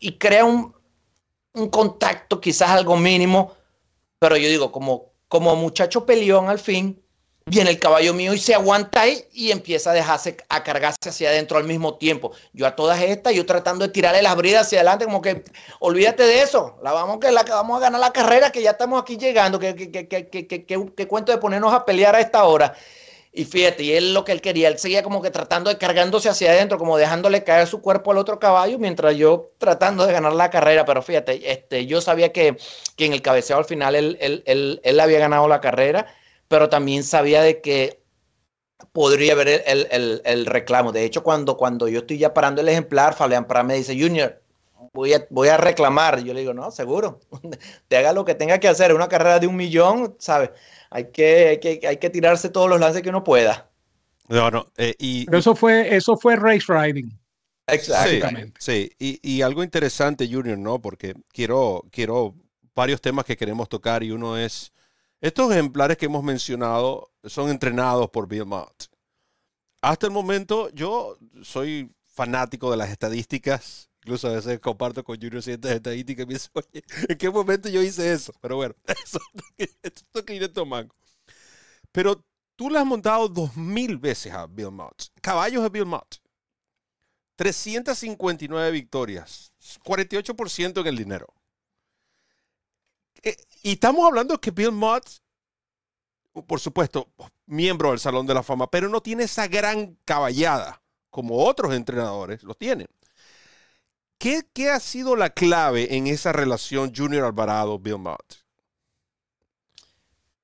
y crea un, un contacto, quizás algo mínimo, pero yo digo, como, como muchacho peleón al fin, viene el caballo mío y se aguanta ahí y empieza a dejarse a cargarse hacia adentro al mismo tiempo. Yo a todas estas, yo tratando de tirarle las bridas hacia adelante, como que olvídate de eso, la vamos, que la, vamos a ganar la carrera, que ya estamos aquí llegando, que, que, que, que, cuento de ponernos a pelear a esta hora. Y fíjate, y él lo que él quería, él seguía como que tratando de cargándose hacia adentro, como dejándole caer su cuerpo al otro caballo, mientras yo tratando de ganar la carrera. Pero fíjate, este, yo sabía que, que en el cabeceo al final él, él, él, él había ganado la carrera pero también sabía de que podría haber el, reclamo. De hecho, cuando, cuando yo estoy ya parando el ejemplar, Fabián Pará me dice, Junior, voy a, voy a reclamar. Yo le digo, no, seguro, te haga lo que tenga que hacer. Una carrera de un millón, ¿sabes? Hay que, hay que, tirarse todos los lances que uno pueda. No, no, eh, y, Pero eso fue, eso fue race riding. Exactamente. Sí, Y, y, algo interesante, Junior, ¿no? Porque quiero, quiero varios temas que queremos tocar y uno es estos ejemplares que hemos mencionado son entrenados por Bill Mott. Hasta el momento yo soy fanático de las estadísticas. Incluso a veces comparto con Junior ciertas estadísticas y dice, oye, ¿en qué momento yo hice eso? Pero bueno, eso es que mango. Pero tú le has montado dos mil veces a Bill Mott. Caballos de Bill Mott. 359 victorias. 48% en el dinero. Eh, y estamos hablando que Bill Mott, por supuesto, miembro del Salón de la Fama, pero no tiene esa gran caballada como otros entrenadores lo tienen. ¿Qué, ¿Qué, ha sido la clave en esa relación Junior Alvarado-Bill Mott?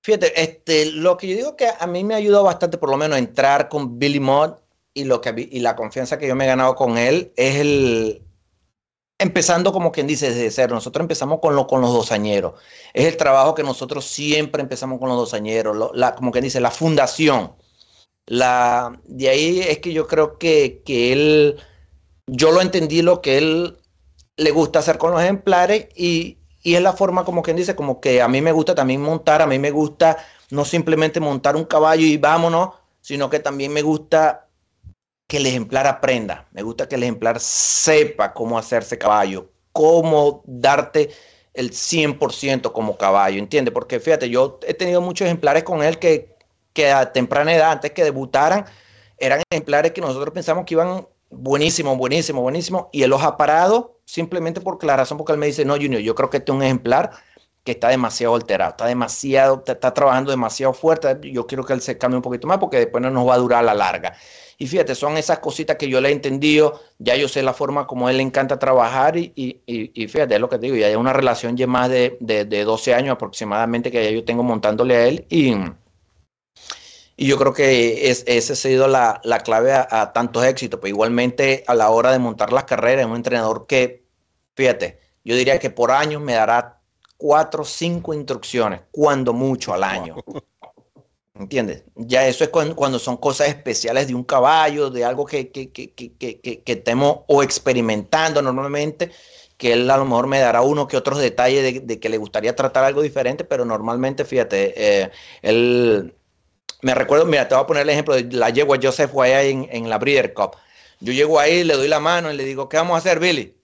Fíjate, este, lo que yo digo que a mí me ayudado bastante, por lo menos, a entrar con Billy Mott y, lo que, y la confianza que yo me he ganado con él es el, empezando como quien dice desde cero. Nosotros empezamos con, lo, con los dosañeros. Es el trabajo que nosotros siempre empezamos con los dosañeros, la, como quien dice, la fundación. La, de ahí es que yo creo que, que él, yo lo entendí lo que él le gusta hacer con los ejemplares y, y es la forma como quien dice, como que a mí me gusta también montar, a mí me gusta no simplemente montar un caballo y vámonos, sino que también me gusta que el ejemplar aprenda, me gusta que el ejemplar sepa cómo hacerse caballo, cómo darte el 100% como caballo, ¿entiendes? Porque fíjate, yo he tenido muchos ejemplares con él que, que a temprana edad, antes que debutaran, eran ejemplares que nosotros pensamos que iban buenísimo, buenísimo, buenísimo, y él los ha parado simplemente por la razón porque él me dice, no, Junior, yo creo que este es un ejemplar que está demasiado alterado, está demasiado, está, trabajando demasiado fuerte, yo quiero que él se cambie un poquito más porque después no nos va a durar a la larga. Y fíjate, son esas cositas que yo le he entendido, ya yo sé la forma como él le encanta trabajar y, y, fíjate, es lo que te digo, ya hay una relación ya más de, de, 12 años aproximadamente que ya yo tengo montándole a él y, Y yo creo que es, esa ha sido la, clave a, tantos éxitos. Pero igualmente a la hora de montar las carreras, es un entrenador que, fíjate, yo diría que por año me dará cuatro o cinco instrucciones, cuando mucho al año. ¿Entiendes? Ya eso es cuando, son cosas especiales de un caballo, de algo que, que, que, que, estemos o experimentando normalmente, que él a lo mejor me dará uno que otros detalles de, que le gustaría tratar algo diferente, pero normalmente, fíjate, eh, él, me recuerdo, mira, te voy a poner el ejemplo de la yegua Joseph Guaya en, en la Breeder Cup. Yo llego ahí, le doy la mano y le digo, ¿qué vamos a hacer, Billy?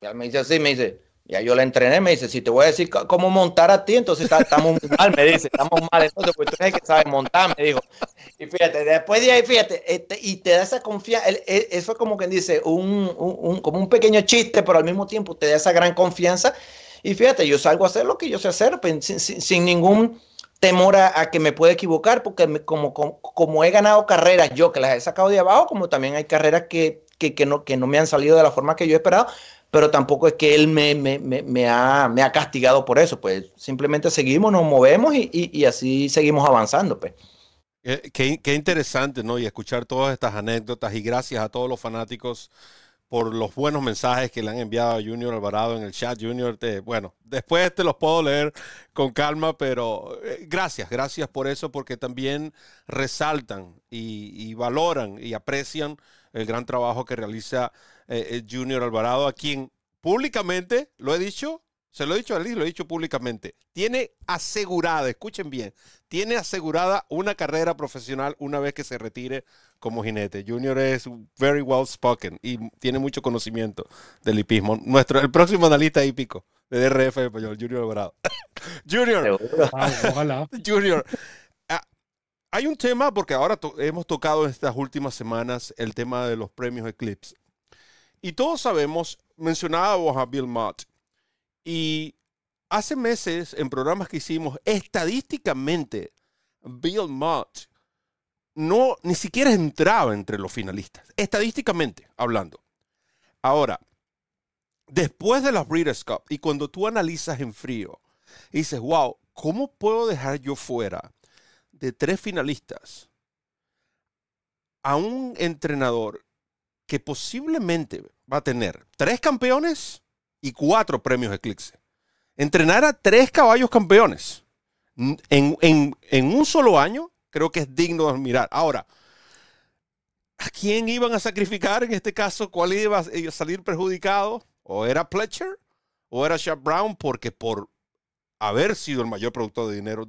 Y él me dice así, me dice, ya yo la entrené, me dice, si te voy a decir cómo montar a ti, entonces estamos mal, me dice, estamos mal, entonces pues tú eres el que sabe montar, me dijo. Y fíjate, después de ahí, fíjate, este, y te da esa confianza, eso es como quien dice, un, un, como un pequeño chiste, pero al mismo tiempo te da esa gran confianza. Y fíjate, yo salgo a hacer lo que yo sé hacer, pues, sin, sin ningún temor a, que me pueda equivocar, porque como, como, he ganado carreras yo que las he sacado de abajo, como también hay carreras que, que, no, que no me han salido de la forma que yo he esperado, pero tampoco es que él me, me, me, ha, me ha, castigado por eso, pues simplemente seguimos, nos movemos y, y, así seguimos avanzando. Pues. Qué, qué, interesante, ¿no? Y escuchar todas estas anécdotas y gracias a todos los fanáticos por los buenos mensajes que le han enviado a Junior Alvarado en el chat. Junior, te, bueno, después te los puedo leer con calma, pero eh, gracias, gracias por eso, porque también resaltan y, valoran y aprecian el gran trabajo que realiza eh, eh, Junior Alvarado, a quien públicamente, lo he dicho, se lo he dicho a Liz, lo he dicho públicamente, tiene asegurada, escuchen bien, tiene asegurada una carrera profesional una vez que se retire como jinete. Junior es very well spoken y tiene mucho conocimiento del hipismo. Nuestro, el próximo analista hípico de DRF español, Junior Alvarado. Junior. ojalá. Junior. Hay un tema, porque ahora hemos tocado en estas últimas semanas el tema de los premios Eclipse. Y todos sabemos, mencionábamos a Bill Mott, y hace meses, en programas que hicimos, estadísticamente, Bill Mott no ni siquiera entraba entre los finalistas, estadísticamente hablando. Ahora, después de la Breeders' Cup, y cuando tú analizas en frío, dices, wow, ¿cómo puedo dejar yo fuera de tres finalistas a un entrenador que posiblemente va a tener tres campeones y cuatro premios Eclipse. Entrenar a tres caballos campeones en, en, un solo año, creo que es digno de admirar. Ahora, ¿a quién iban a sacrificar en este caso? ¿Cuál iba a salir perjudicado? ¿O era Pletcher? ¿O era Shaq Brown? Porque por haber sido el mayor productor de dinero,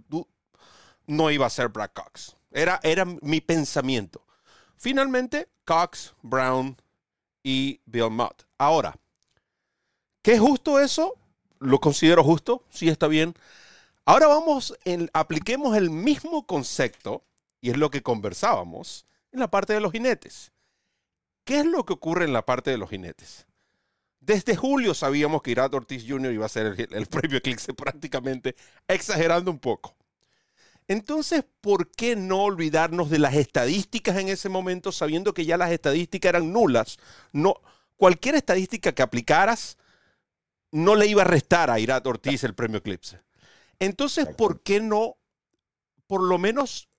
no iba a ser Brad Cox. Era, era mi pensamiento. Finalmente, Cox, Brown y Bill Mott. Ahora, ¿Qué es justo eso? Lo considero justo, sí está bien. Ahora vamos, en, apliquemos el mismo concepto, y es lo que conversábamos, en la parte de los jinetes. ¿Qué es lo que ocurre en la parte de los jinetes? Desde julio sabíamos que Irat Ortiz Jr. iba a ser el, el premio Eclipse prácticamente, exagerando un poco. Entonces, ¿por qué no olvidarnos de las estadísticas en ese momento, sabiendo que ya las estadísticas eran nulas? No, cualquier estadística que aplicaras no le iba a restar a Irat Ortiz el premio Eclipse. Entonces, ¿por qué no, por lo menos,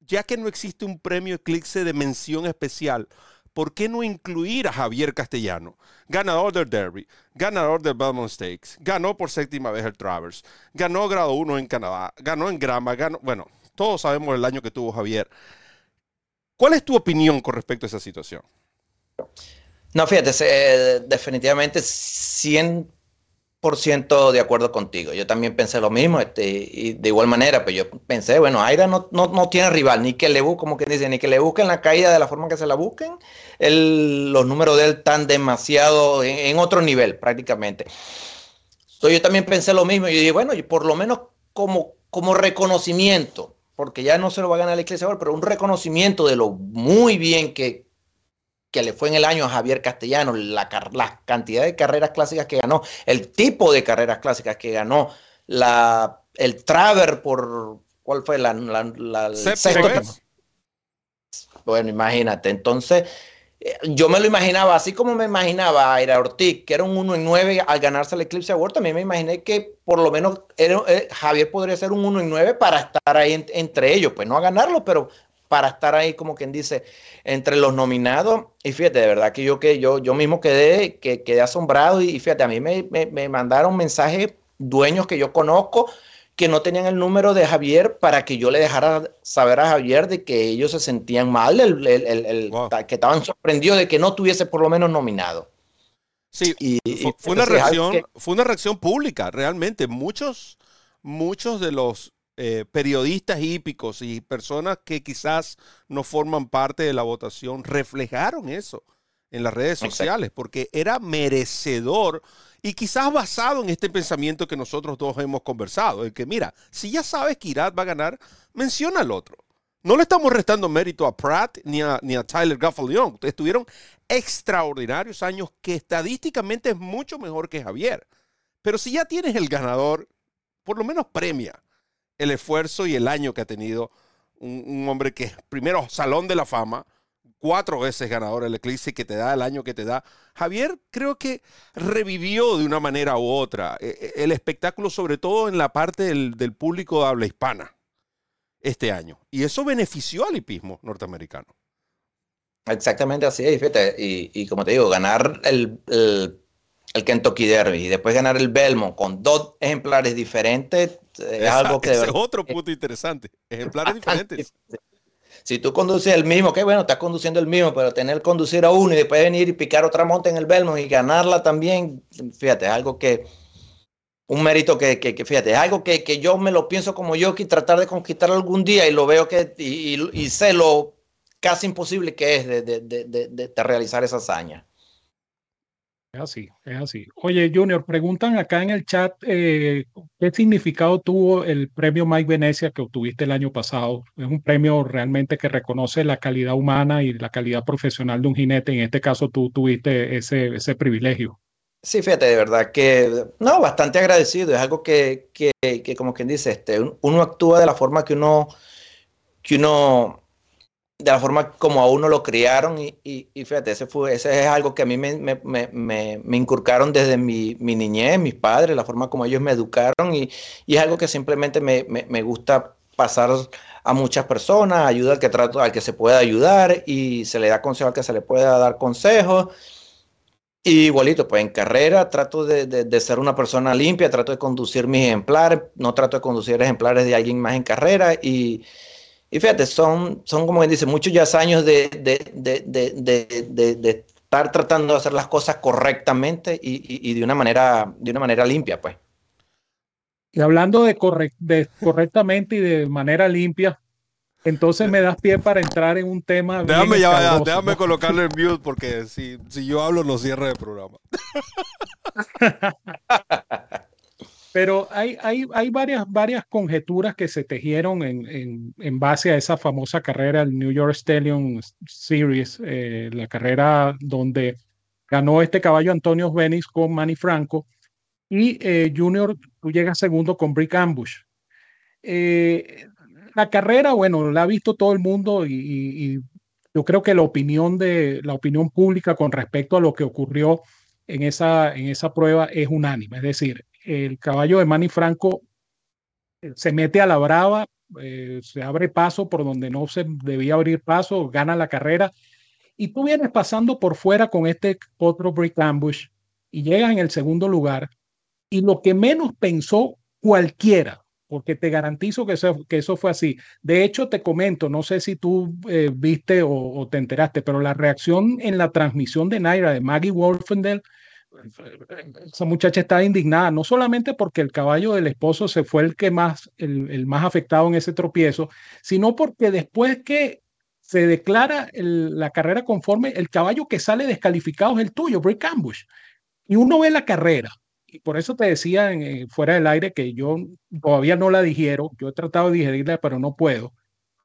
ya que no existe un premio Eclipse de mención especial, ¿por qué no incluir a Javier Castellano, ganador del Derby, ganador del Belmont Stakes, ganó por séptima vez el Travers, ganó grado 1 en Canadá, ganó en grama, ganó, bueno, todos sabemos el año que tuvo Javier. ¿Cuál es tu opinión con respecto a esa situación? No, fíjate, eh, definitivamente 100 ciento de acuerdo contigo. Yo también pensé lo mismo, este, y de igual manera, pues yo pensé, bueno, Aira no, no, no tiene rival, ni que le busquen, como que dice, ni que le busquen la caída de la forma que se la busquen, los números de él están demasiado en, otro nivel prácticamente. Entonces yo también pensé lo mismo, y dije, bueno, y por lo menos como, como reconocimiento, porque ya no se lo va a ganar el Iglesia pero un reconocimiento de lo muy bien que, que le fue en el año a Javier Castellano, la, cantidad de carreras clásicas que ganó, el tipo de carreras clásicas que ganó, la, el Traver por, ¿cuál fue? La, la, Bueno, imagínate, entonces eh, yo me lo imaginaba, así como me imaginaba a Ira Ortiz, que era un 1 en 9 al ganarse el Eclipse Award, también me imaginé que por lo menos eh, Javier podría ser un 1 en 9 para estar ahí entre ellos, pues no a ganarlo, pero para estar ahí, como quien dice, entre los nominados. Y fíjate, de verdad que yo, que yo, yo mismo quedé, que, quedé asombrado y fíjate, a mí me, me, me mandaron mensajes dueños que yo conozco que no tenían el número de Javier para que yo le dejara saber a Javier de que ellos se sentían mal, el, el, que estaban sorprendidos de que no tuviese por lo menos nominado. Sí, y, fue, una reacción, fue una reacción pública, realmente. Muchos, muchos de los eh, periodistas hípicos y personas que quizás no forman parte de la votación reflejaron eso en las redes sociales, porque era merecedor y quizás basado en este pensamiento que nosotros dos hemos conversado, el que mira, si ya sabes que Irat va a ganar, menciona al otro. No le estamos restando mérito a Pratt ni a, ni a Tyler Gaffalion. Estuvieron extraordinarios años que estadísticamente es mucho mejor que Javier. Pero si ya tienes el ganador, por lo menos premia el esfuerzo y el año que ha tenido un, un hombre que es primero Salón de la Fama, cuatro veces ganador del Eclipse que te da el año que te da. Javier creo que revivió de una manera u otra eh, eh, el espectáculo, sobre todo en la parte del, público de habla hispana este año. Y eso benefició al hipismo norteamericano. Exactamente así es, fíjate. Y, como te digo, ganar el, Kentucky Derby y después ganar el Belmont con dos ejemplares diferentes es algo que... Ese es otro punto interesante. Ejemplares diferentes. Si tú conduces el mismo, qué bueno, estás conduciendo el mismo, pero tener que conducir a uno y después venir y picar otra monta en el Belmont y ganarla también, fíjate, es algo que, un mérito que, que, fíjate, es algo que, que, yo me lo pienso como yo, que tratar de conquistar algún día y lo veo que, y, y, sé lo casi imposible que es de, de, de, de realizar esa hazaña. Es así, es así. Oye, Junior, preguntan acá en el chat eh, qué significado tuvo el premio Mike Venecia que obtuviste el año pasado. Es un premio realmente que reconoce la calidad humana y la calidad profesional de un jinete. En este caso, tú tuviste ese, ese privilegio. Sí, fíjate, de verdad que, no, bastante agradecido. Es algo que, que, que como quien dice, este, uno actúa de la forma que uno, que uno de la forma como a uno lo criaron y, y, fíjate, ese, fue, ese es algo que a mí me, me, me, me inculcaron desde mi, mi, niñez, mis padres, la forma como ellos me educaron y, y es algo que simplemente me, gusta pasar a muchas personas, ayuda al que, trato, al que se pueda ayudar y se le da consejo al que se le pueda dar consejos. Y igualito, pues en carrera trato de, de, de, ser una persona limpia, trato de conducir mis ejemplares, no trato de conducir ejemplares de alguien más en carrera y, y fíjate, son, son como dice, muchos ya años de, de, estar tratando de hacer las cosas correctamente y, de, una manera, de una manera limpia, pues. Y hablando de, correctamente y de manera limpia, entonces me das pie para entrar en un tema. Déjame, ya, déjame colocarle el mute porque si, si yo hablo no cierra el programa. Pero hay, hay, hay varias, varias conjeturas que se tejieron en, en, en, base a esa famosa carrera, el New York Stallion Series, eh, la carrera donde ganó este caballo Antonio Venice con Manny Franco. Y eh, Junior, tú llegas segundo con Brick Ambush. Eh, la carrera, bueno, la ha visto todo el mundo y, y, yo creo que la opinión de la opinión pública con respecto a lo que ocurrió en esa, en esa prueba es unánime. Es decir, el caballo de Manny Franco eh, se mete a la brava, eh, se abre paso por donde no se debía abrir paso, gana la carrera. Y tú vienes pasando por fuera con este otro Brick Ambush y llegas en el segundo lugar. Y lo que menos pensó cualquiera, porque te garantizo que eso, que eso fue así. De hecho, te comento, no sé si tú eh, viste o, o, te enteraste, pero la reacción en la transmisión de Naira de Maggie Wolfendale esa muchacha estaba indignada, no solamente porque el caballo del esposo se fue el que más, el, más afectado en ese tropiezo, sino porque después que se declara la carrera conforme, el caballo que sale descalificado es el tuyo, Brick Ambush. Y uno ve la carrera, y por eso te decía eh, fuera del aire que yo todavía no la digiero, yo he tratado de digerirla, pero no puedo.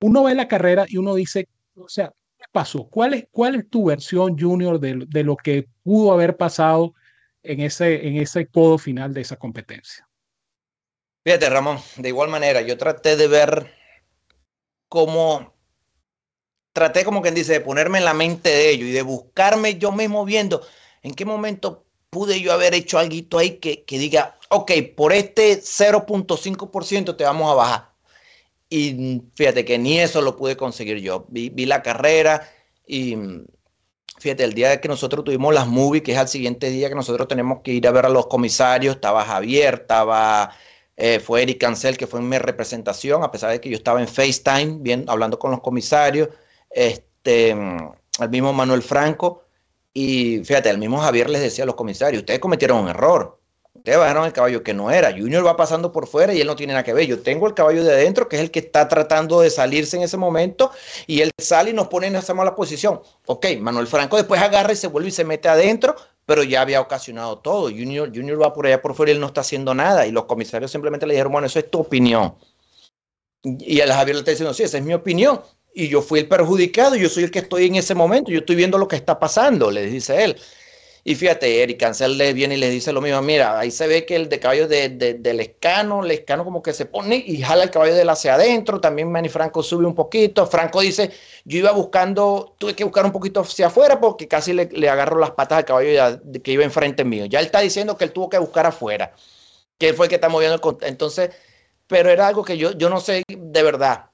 Uno ve la carrera y uno dice, o sea, ¿qué pasó? ¿Cuál es, cuál es tu versión, Junior, de, de lo que pudo haber pasado en ese, en ese codo final de esa competencia. Fíjate, Ramón, de igual manera, yo traté de ver cómo, traté como quien dice de ponerme en la mente de ellos y de buscarme yo mismo viendo en qué momento pude yo haber hecho algo ahí que, que diga, ok, por este 0.5% te vamos a bajar. Y fíjate que ni eso lo pude conseguir yo. Vi, vi la carrera y fíjate, el día que nosotros tuvimos las movies, que es al siguiente día que nosotros tenemos que ir a ver a los comisarios, estaba Javier, estaba, eh, fue Eric Cancel, que fue en mi representación, a pesar de que yo estaba en FaceTime, bien, hablando con los comisarios, este, el mismo Manuel Franco, y fíjate, el mismo Javier les decía a los comisarios, ustedes cometieron un error, Ustedes bajaron el caballo que no era. Junior va pasando por fuera y él no tiene nada que ver. Yo tengo el caballo de adentro, que es el que está tratando de salirse en ese momento, y él sale y nos pone en esa mala posición. Ok, Manuel Franco después agarra y se vuelve y se mete adentro, pero ya había ocasionado todo. Junior, Junior va por allá por fuera y él no está haciendo nada. Y los comisarios simplemente le dijeron, bueno, eso es tu opinión. Y el Javier le está diciendo, sí, esa es mi opinión. Y yo fui el perjudicado, yo soy el que estoy en ese momento, yo estoy viendo lo que está pasando, le dice él. Y fíjate, Eric Cancel le viene y le dice lo mismo. Mira, ahí se ve que el de caballo de, del escano, el escano como que se pone y jala el caballo de él hacia adentro. También Manny Franco sube un poquito. Franco dice, yo iba buscando, tuve que buscar un poquito hacia afuera porque casi le, le agarro las patas al caballo que iba enfrente mío. Ya él está diciendo que él tuvo que buscar afuera, que fue el que está moviendo el... Entonces, pero era algo que yo, yo no sé de verdad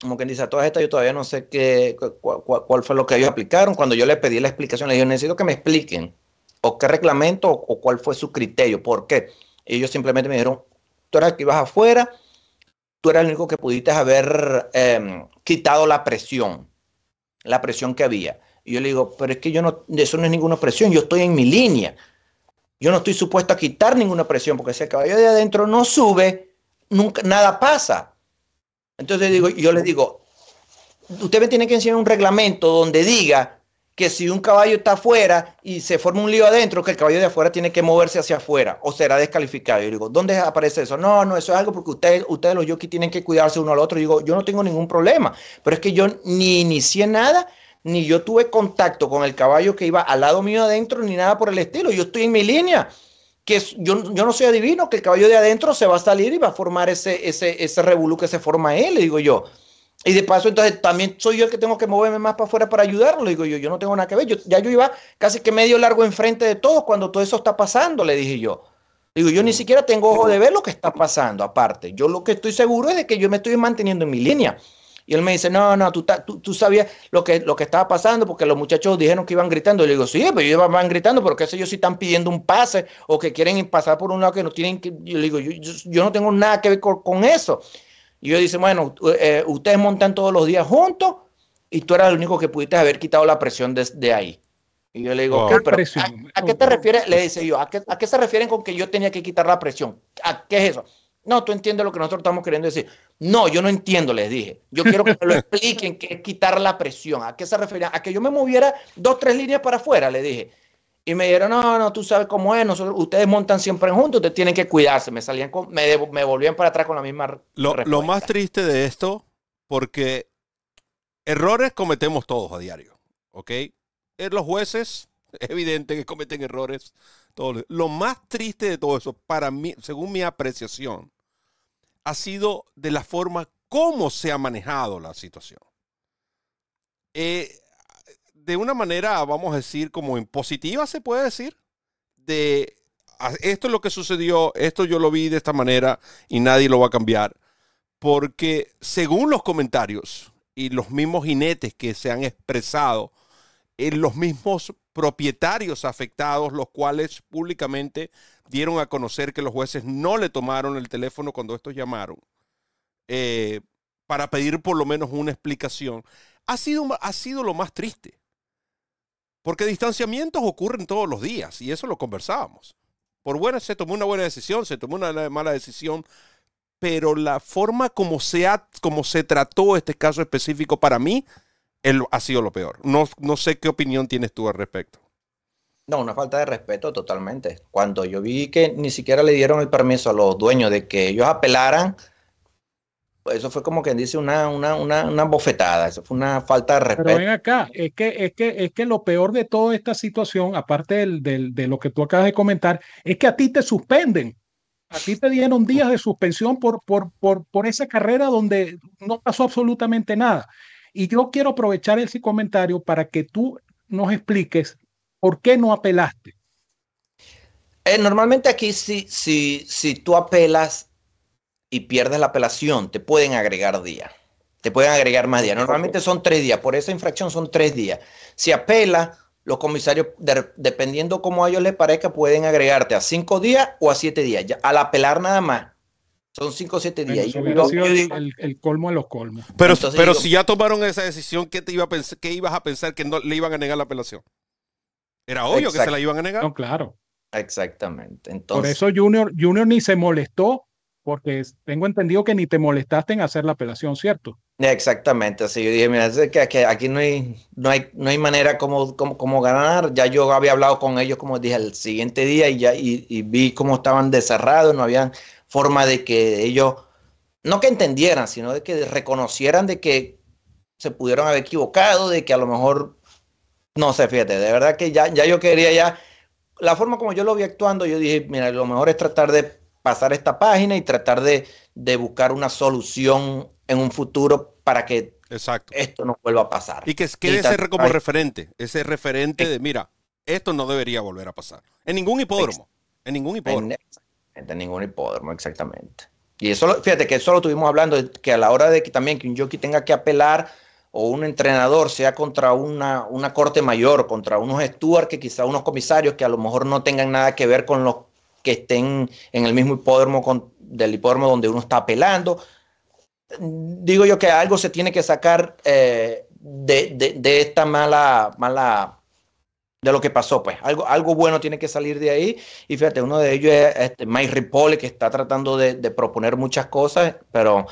como quien dice, a todas estas yo todavía no sé qué, cuál, fue lo que ellos aplicaron. Cuando yo le pedí la explicación, le dije, necesito que me expliquen o qué reglamento o, cuál fue su criterio. ¿Por qué? Ellos simplemente me dijeron, tú eras el que ibas afuera, tú eras el único que pudiste haber em, quitado la presión, la presión que había. Y yo le digo, pero es que yo no, eso no es ninguna presión, yo estoy en mi línea. Yo no estoy supuesto a quitar ninguna presión, porque si el caballo de adentro no sube, nunca, nada pasa. Entonces digo, yo les digo, usted me tiene que enseñar un reglamento donde diga que si un caballo está afuera y se forma un lío adentro, que el caballo de afuera tiene que moverse hacia afuera o será descalificado. Yo digo, ¿dónde aparece eso? No, no, eso es algo porque ustedes, ustedes los jockeys tienen que cuidarse uno al otro. digo, yo no tengo ningún problema, pero es que yo ni inicié nada, ni yo tuve contacto con el caballo que iba al lado mío adentro, ni nada por el estilo. Yo estoy en mi línea que yo, yo no soy adivino, que el caballo de adentro se va a salir y va a formar ese, ese, ese revolú que se forma él, le digo yo. Y de paso, entonces también soy yo el que tengo que moverme más para afuera para ayudarlo. Le digo yo, yo no tengo nada que ver. Yo, ya yo iba casi que medio largo enfrente de todos cuando todo eso está pasando, le dije yo. Digo, yo ni siquiera tengo ojo de ver lo que está pasando aparte. Yo lo que estoy seguro es de que yo me estoy manteniendo en mi línea. Y él me dice, no, no, tú, tú, tú, sabías lo que, lo que estaba pasando porque los muchachos dijeron que iban gritando. Y le digo, sí, pero ellos van gritando, pero qué sé yo si están pidiendo un pase o que quieren pasar por un lado que no tienen que... Yo le digo, yo, yo, no tengo nada que ver con, eso. Y yo dice, bueno, eh, ustedes montan todos los días juntos y tú eras el único que pudiste haber quitado la presión de, ahí. Y yo le digo, ¿a, qué te refieres? Le dice yo, ¿a qué, ¿a qué se refieren con que yo tenía que quitar la presión? ¿A qué es eso? No, tú entiendes lo que nosotros estamos queriendo decir. No, yo no entiendo, les dije. Yo quiero que me lo expliquen, que es quitar la presión. ¿A qué se refería? A que yo me moviera dos, tres líneas para afuera, le dije. Y me dijeron, no, no, tú sabes cómo es, nosotros, ustedes montan siempre juntos, ustedes tienen que cuidarse. Me salían con, me, me volvían para atrás con la misma. Lo, lo más triste de esto, porque errores cometemos todos a diario, ¿ok? Los jueces, es evidente que cometen errores. Todos. Lo más triste de todo eso, para mí, según mi apreciación, ha sido de la forma como se ha manejado la situación. Eh, de una manera, vamos a decir, como en positiva se puede decir, de esto es lo que sucedió, esto yo lo vi de esta manera y nadie lo va a cambiar, porque según los comentarios y los mismos jinetes que se han expresado, en eh, los mismos propietarios afectados, los cuales públicamente dieron a conocer que los jueces no le tomaron el teléfono cuando estos llamaron eh, para pedir por lo menos una explicación, ha sido, ha sido lo más triste. Porque distanciamientos ocurren todos los días y eso lo conversábamos. Por buena se tomó una buena decisión, se tomó una mala decisión, pero la forma como se, ha, como se trató este caso específico para mí ha sido lo peor. No, no sé qué opinión tienes tú al respecto. No, una falta de respeto totalmente. Cuando yo vi que ni siquiera le dieron el permiso a los dueños de que ellos apelaran, pues eso fue como quien dice una, una, una, bofetada, eso fue una falta de respeto. Pero ven acá, es que, es que, es que lo peor de toda esta situación, aparte del, del, de lo que tú acabas de comentar, es que a ti te suspenden. A ti te dieron días de suspensión por, por, por, por esa carrera donde no pasó absolutamente nada. Y yo quiero aprovechar ese comentario para que tú nos expliques por qué no apelaste. Eh, normalmente aquí si, si, si tú apelas y pierdes la apelación, te pueden agregar días. Te pueden agregar más días. Normalmente son tres días. Por esa infracción son tres días. Si apela, los comisarios, dependiendo cómo a ellos les parezca, pueden agregarte a cinco días o a siete días. al apelar nada más, son cinco o siete días. el, colmo de los colmos. Pero, pero si ya tomaron esa decisión, ¿qué, te iba a pensar, ¿qué ibas a pensar que no le iban a negar la apelación? Era obvio que se la iban a negar. No, claro. Exactamente. Por eso Junior, Junior ni se molestó, porque tengo entendido que ni te molestaste en hacer la apelación, ¿cierto? Exactamente. Así yo dije, mira, es que, aquí no hay, no hay, no hay manera como, como, ganar. Ya yo había hablado con ellos, como dije, el siguiente día y ya y, vi cómo estaban deserrados, no había forma de que ellos, no que entendieran, sino de que reconocieran de que se pudieron haber equivocado, de que a lo mejor, no sé, fíjate, de verdad que ya, ya yo quería ya, la forma como yo lo vi actuando, yo dije, mira, lo mejor es tratar de pasar esta página y tratar de, de buscar una solución en un futuro para que esto no vuelva a pasar. Y que quede ese como referente, ese referente de, mira, esto no debería volver a pasar. En ningún hipódromo. En ningún hipódromo. En ningún hipódromo, exactamente. Y eso, fíjate que eso lo estuvimos hablando, que a la hora de que también que un jockey tenga que apelar o un entrenador sea contra una, una corte mayor, contra unos stewards que quizá unos comisarios que a lo mejor no tengan nada que ver con los que estén en el mismo hipódromo del hipódromo donde uno está apelando. Digo yo que algo se tiene que sacar eh, de, de, de, esta mala, mala de lo que pasó, pues. Algo, algo bueno tiene que salir de ahí. Y fíjate, uno de ellos es este, Mike Ripoll, que está tratando de, proponer muchas cosas, pero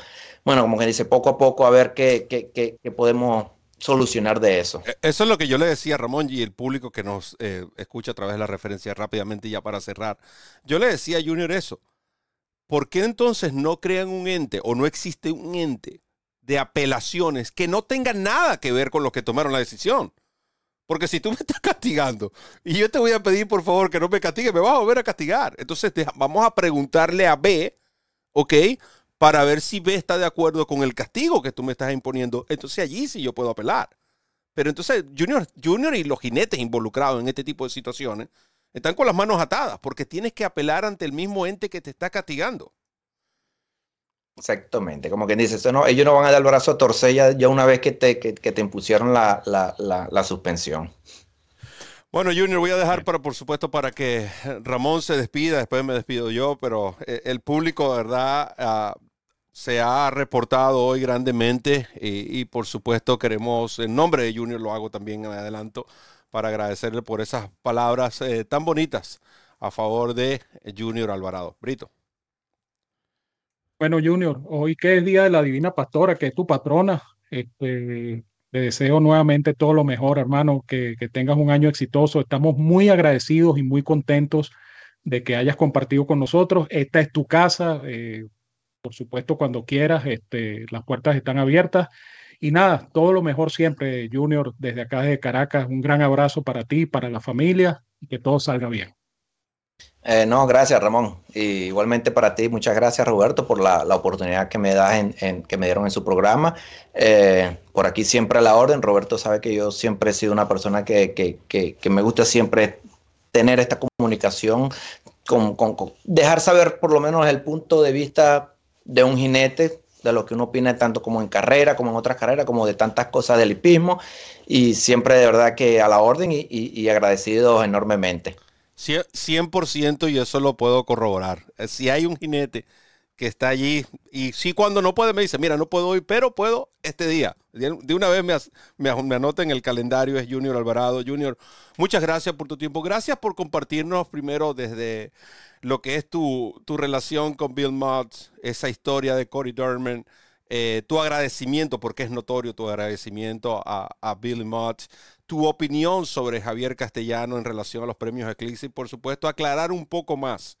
bueno, como que dice, poco a poco a ver qué, qué, qué, podemos solucionar de eso. E, eso es lo que yo le decía a Ramón y el público que nos eh, escucha a través de la referencia rápidamente ya para cerrar. Yo le decía a Junior eso. ¿Por qué entonces no crean un ente o no existe un ente de apelaciones que no tenga nada que ver con los que tomaron la decisión? Porque si tú me estás castigando y yo te voy a pedir por favor que no me castigue, me vas a volver a castigar. Entonces vamos a preguntarle a B, ¿ok? Para ver si B está de acuerdo con el castigo que tú me estás imponiendo. Entonces allí sí yo puedo apelar. Pero entonces Junior, Junior y los jinetes involucrados en este tipo de situaciones están con las manos atadas porque tienes que apelar ante el mismo ente que te está castigando. Exactamente, como quien dice, eso no, ellos no van a dar el brazo a torcer ya, una vez que te, que, te impusieron la, la, la, suspensión. Bueno, Junior, voy a dejar para, por supuesto, para que Ramón se despida, después me despido yo, pero eh, el público, de verdad, ah, se ha reportado hoy grandemente y, por supuesto queremos, en nombre de Junior, lo hago también en adelanto, para agradecerle por esas palabras eh, tan bonitas a favor de Junior Alvarado. Brito. Bueno, Junior, hoy que es Día de la Divina Pastora, que es tu patrona, este, te deseo nuevamente todo lo mejor, hermano, que, tengas un año exitoso. Estamos muy agradecidos y muy contentos de que hayas compartido con nosotros. Esta es tu casa, eh, por supuesto, cuando quieras, este, las puertas están abiertas. Y nada, todo lo mejor siempre, Junior, desde acá de Caracas. Un gran abrazo para ti, para la familia y que todo salga bien. Eh, no, gracias Ramón. igualmente para ti, muchas gracias Roberto por la, oportunidad que me das en, que me dieron en su programa. Eh, por aquí siempre a la orden. Roberto sabe que yo siempre he sido una persona que, que, me gusta siempre tener esta comunicación, con, dejar saber por lo menos el punto de vista de un jinete, de lo que uno opina tanto como en carrera, como en otras carreras, como de tantas cosas del hipismo. Y siempre de verdad que a la orden y, y agradecidos enormemente. 100% y eso lo puedo corroborar. Eh, si hay un jinete que está allí y si cuando no puede me dice, mira, no puedo hoy, pero puedo este día. De una vez me, me, en el calendario, es Junior Alvarado. Junior, muchas gracias por tu tiempo. Gracias por compartirnos primero desde lo que es tu, tu relación con Bill Mott, esa historia de Corey Durman. Eh, tu agradecimiento, porque es notorio tu agradecimiento a, a Bill Mott, tu opinión sobre Javier Castellano en relación a los premios Eclipse y por supuesto aclarar un poco más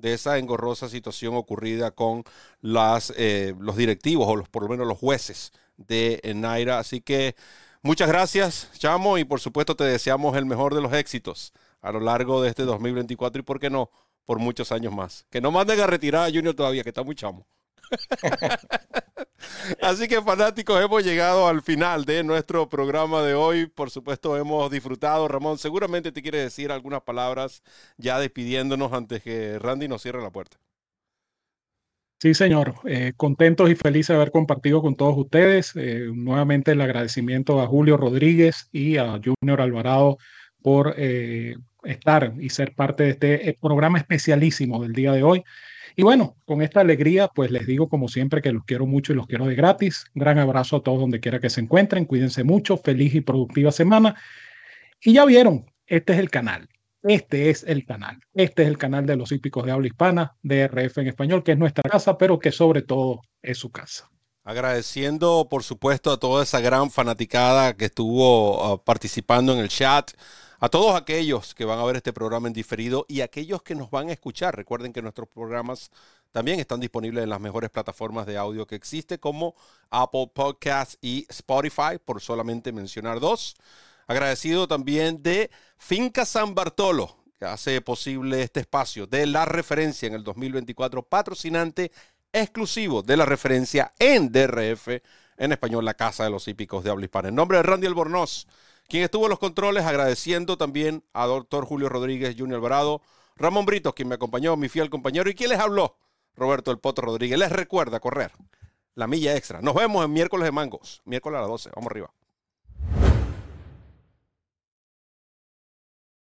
de esa engorrosa situación ocurrida con las, eh, los directivos o los, por lo menos los jueces de Naira. Así que muchas gracias, Chamo, y por supuesto te deseamos el mejor de los éxitos a lo largo de este 2024 y, ¿por qué no?, por muchos años más. Que no manden a retirar a Junior todavía, que está muy chamo. Así que fanáticos, hemos llegado al final de nuestro programa de hoy. Por supuesto, hemos disfrutado. Ramón, seguramente te quiere decir algunas palabras ya despidiéndonos antes que Randy nos cierre la puerta. Sí, señor. Eh, contentos y felices de haber compartido con todos ustedes. Eh, nuevamente el agradecimiento a Julio Rodríguez y a Junior Alvarado por eh, estar y ser parte de este programa especialísimo del día de hoy. Y bueno, con esta alegría, pues les digo como siempre que los quiero mucho y los quiero de gratis. Gran abrazo a todos donde quiera que se encuentren. Cuídense mucho. Feliz y productiva semana. Y ya vieron, este es el canal. Este es el canal. Este es el canal de los hípicos de habla hispana, de RF en español, que es nuestra casa, pero que sobre todo es su casa. Agradeciendo, por supuesto, a toda esa gran fanaticada que estuvo ah, participando en el chat, a todos aquellos que van a ver este programa en diferido y aquellos que nos van a escuchar. Recuerden que nuestros programas también están disponibles en las mejores plataformas de audio que existe, como Apple Podcasts y Spotify, por solamente mencionar dos. Agradecido también de Finca San Bartolo, que hace posible este espacio de la referencia en el 2024, patrocinante exclusivo de la referencia en DRF, en español, la Casa de los Hípicos de Habla Hispana. En nombre de Randy Albornoz, quien estuvo en los controles, agradeciendo también a doctor Julio Rodríguez, Junior Alvarado, Ramón Brito, quien me acompañó, mi fiel compañero, y quien les habló, Roberto El Poto Rodríguez. Les recuerda correr la milla extra. Nos vemos en miércoles de mangos, miércoles a las 12. Vamos arriba.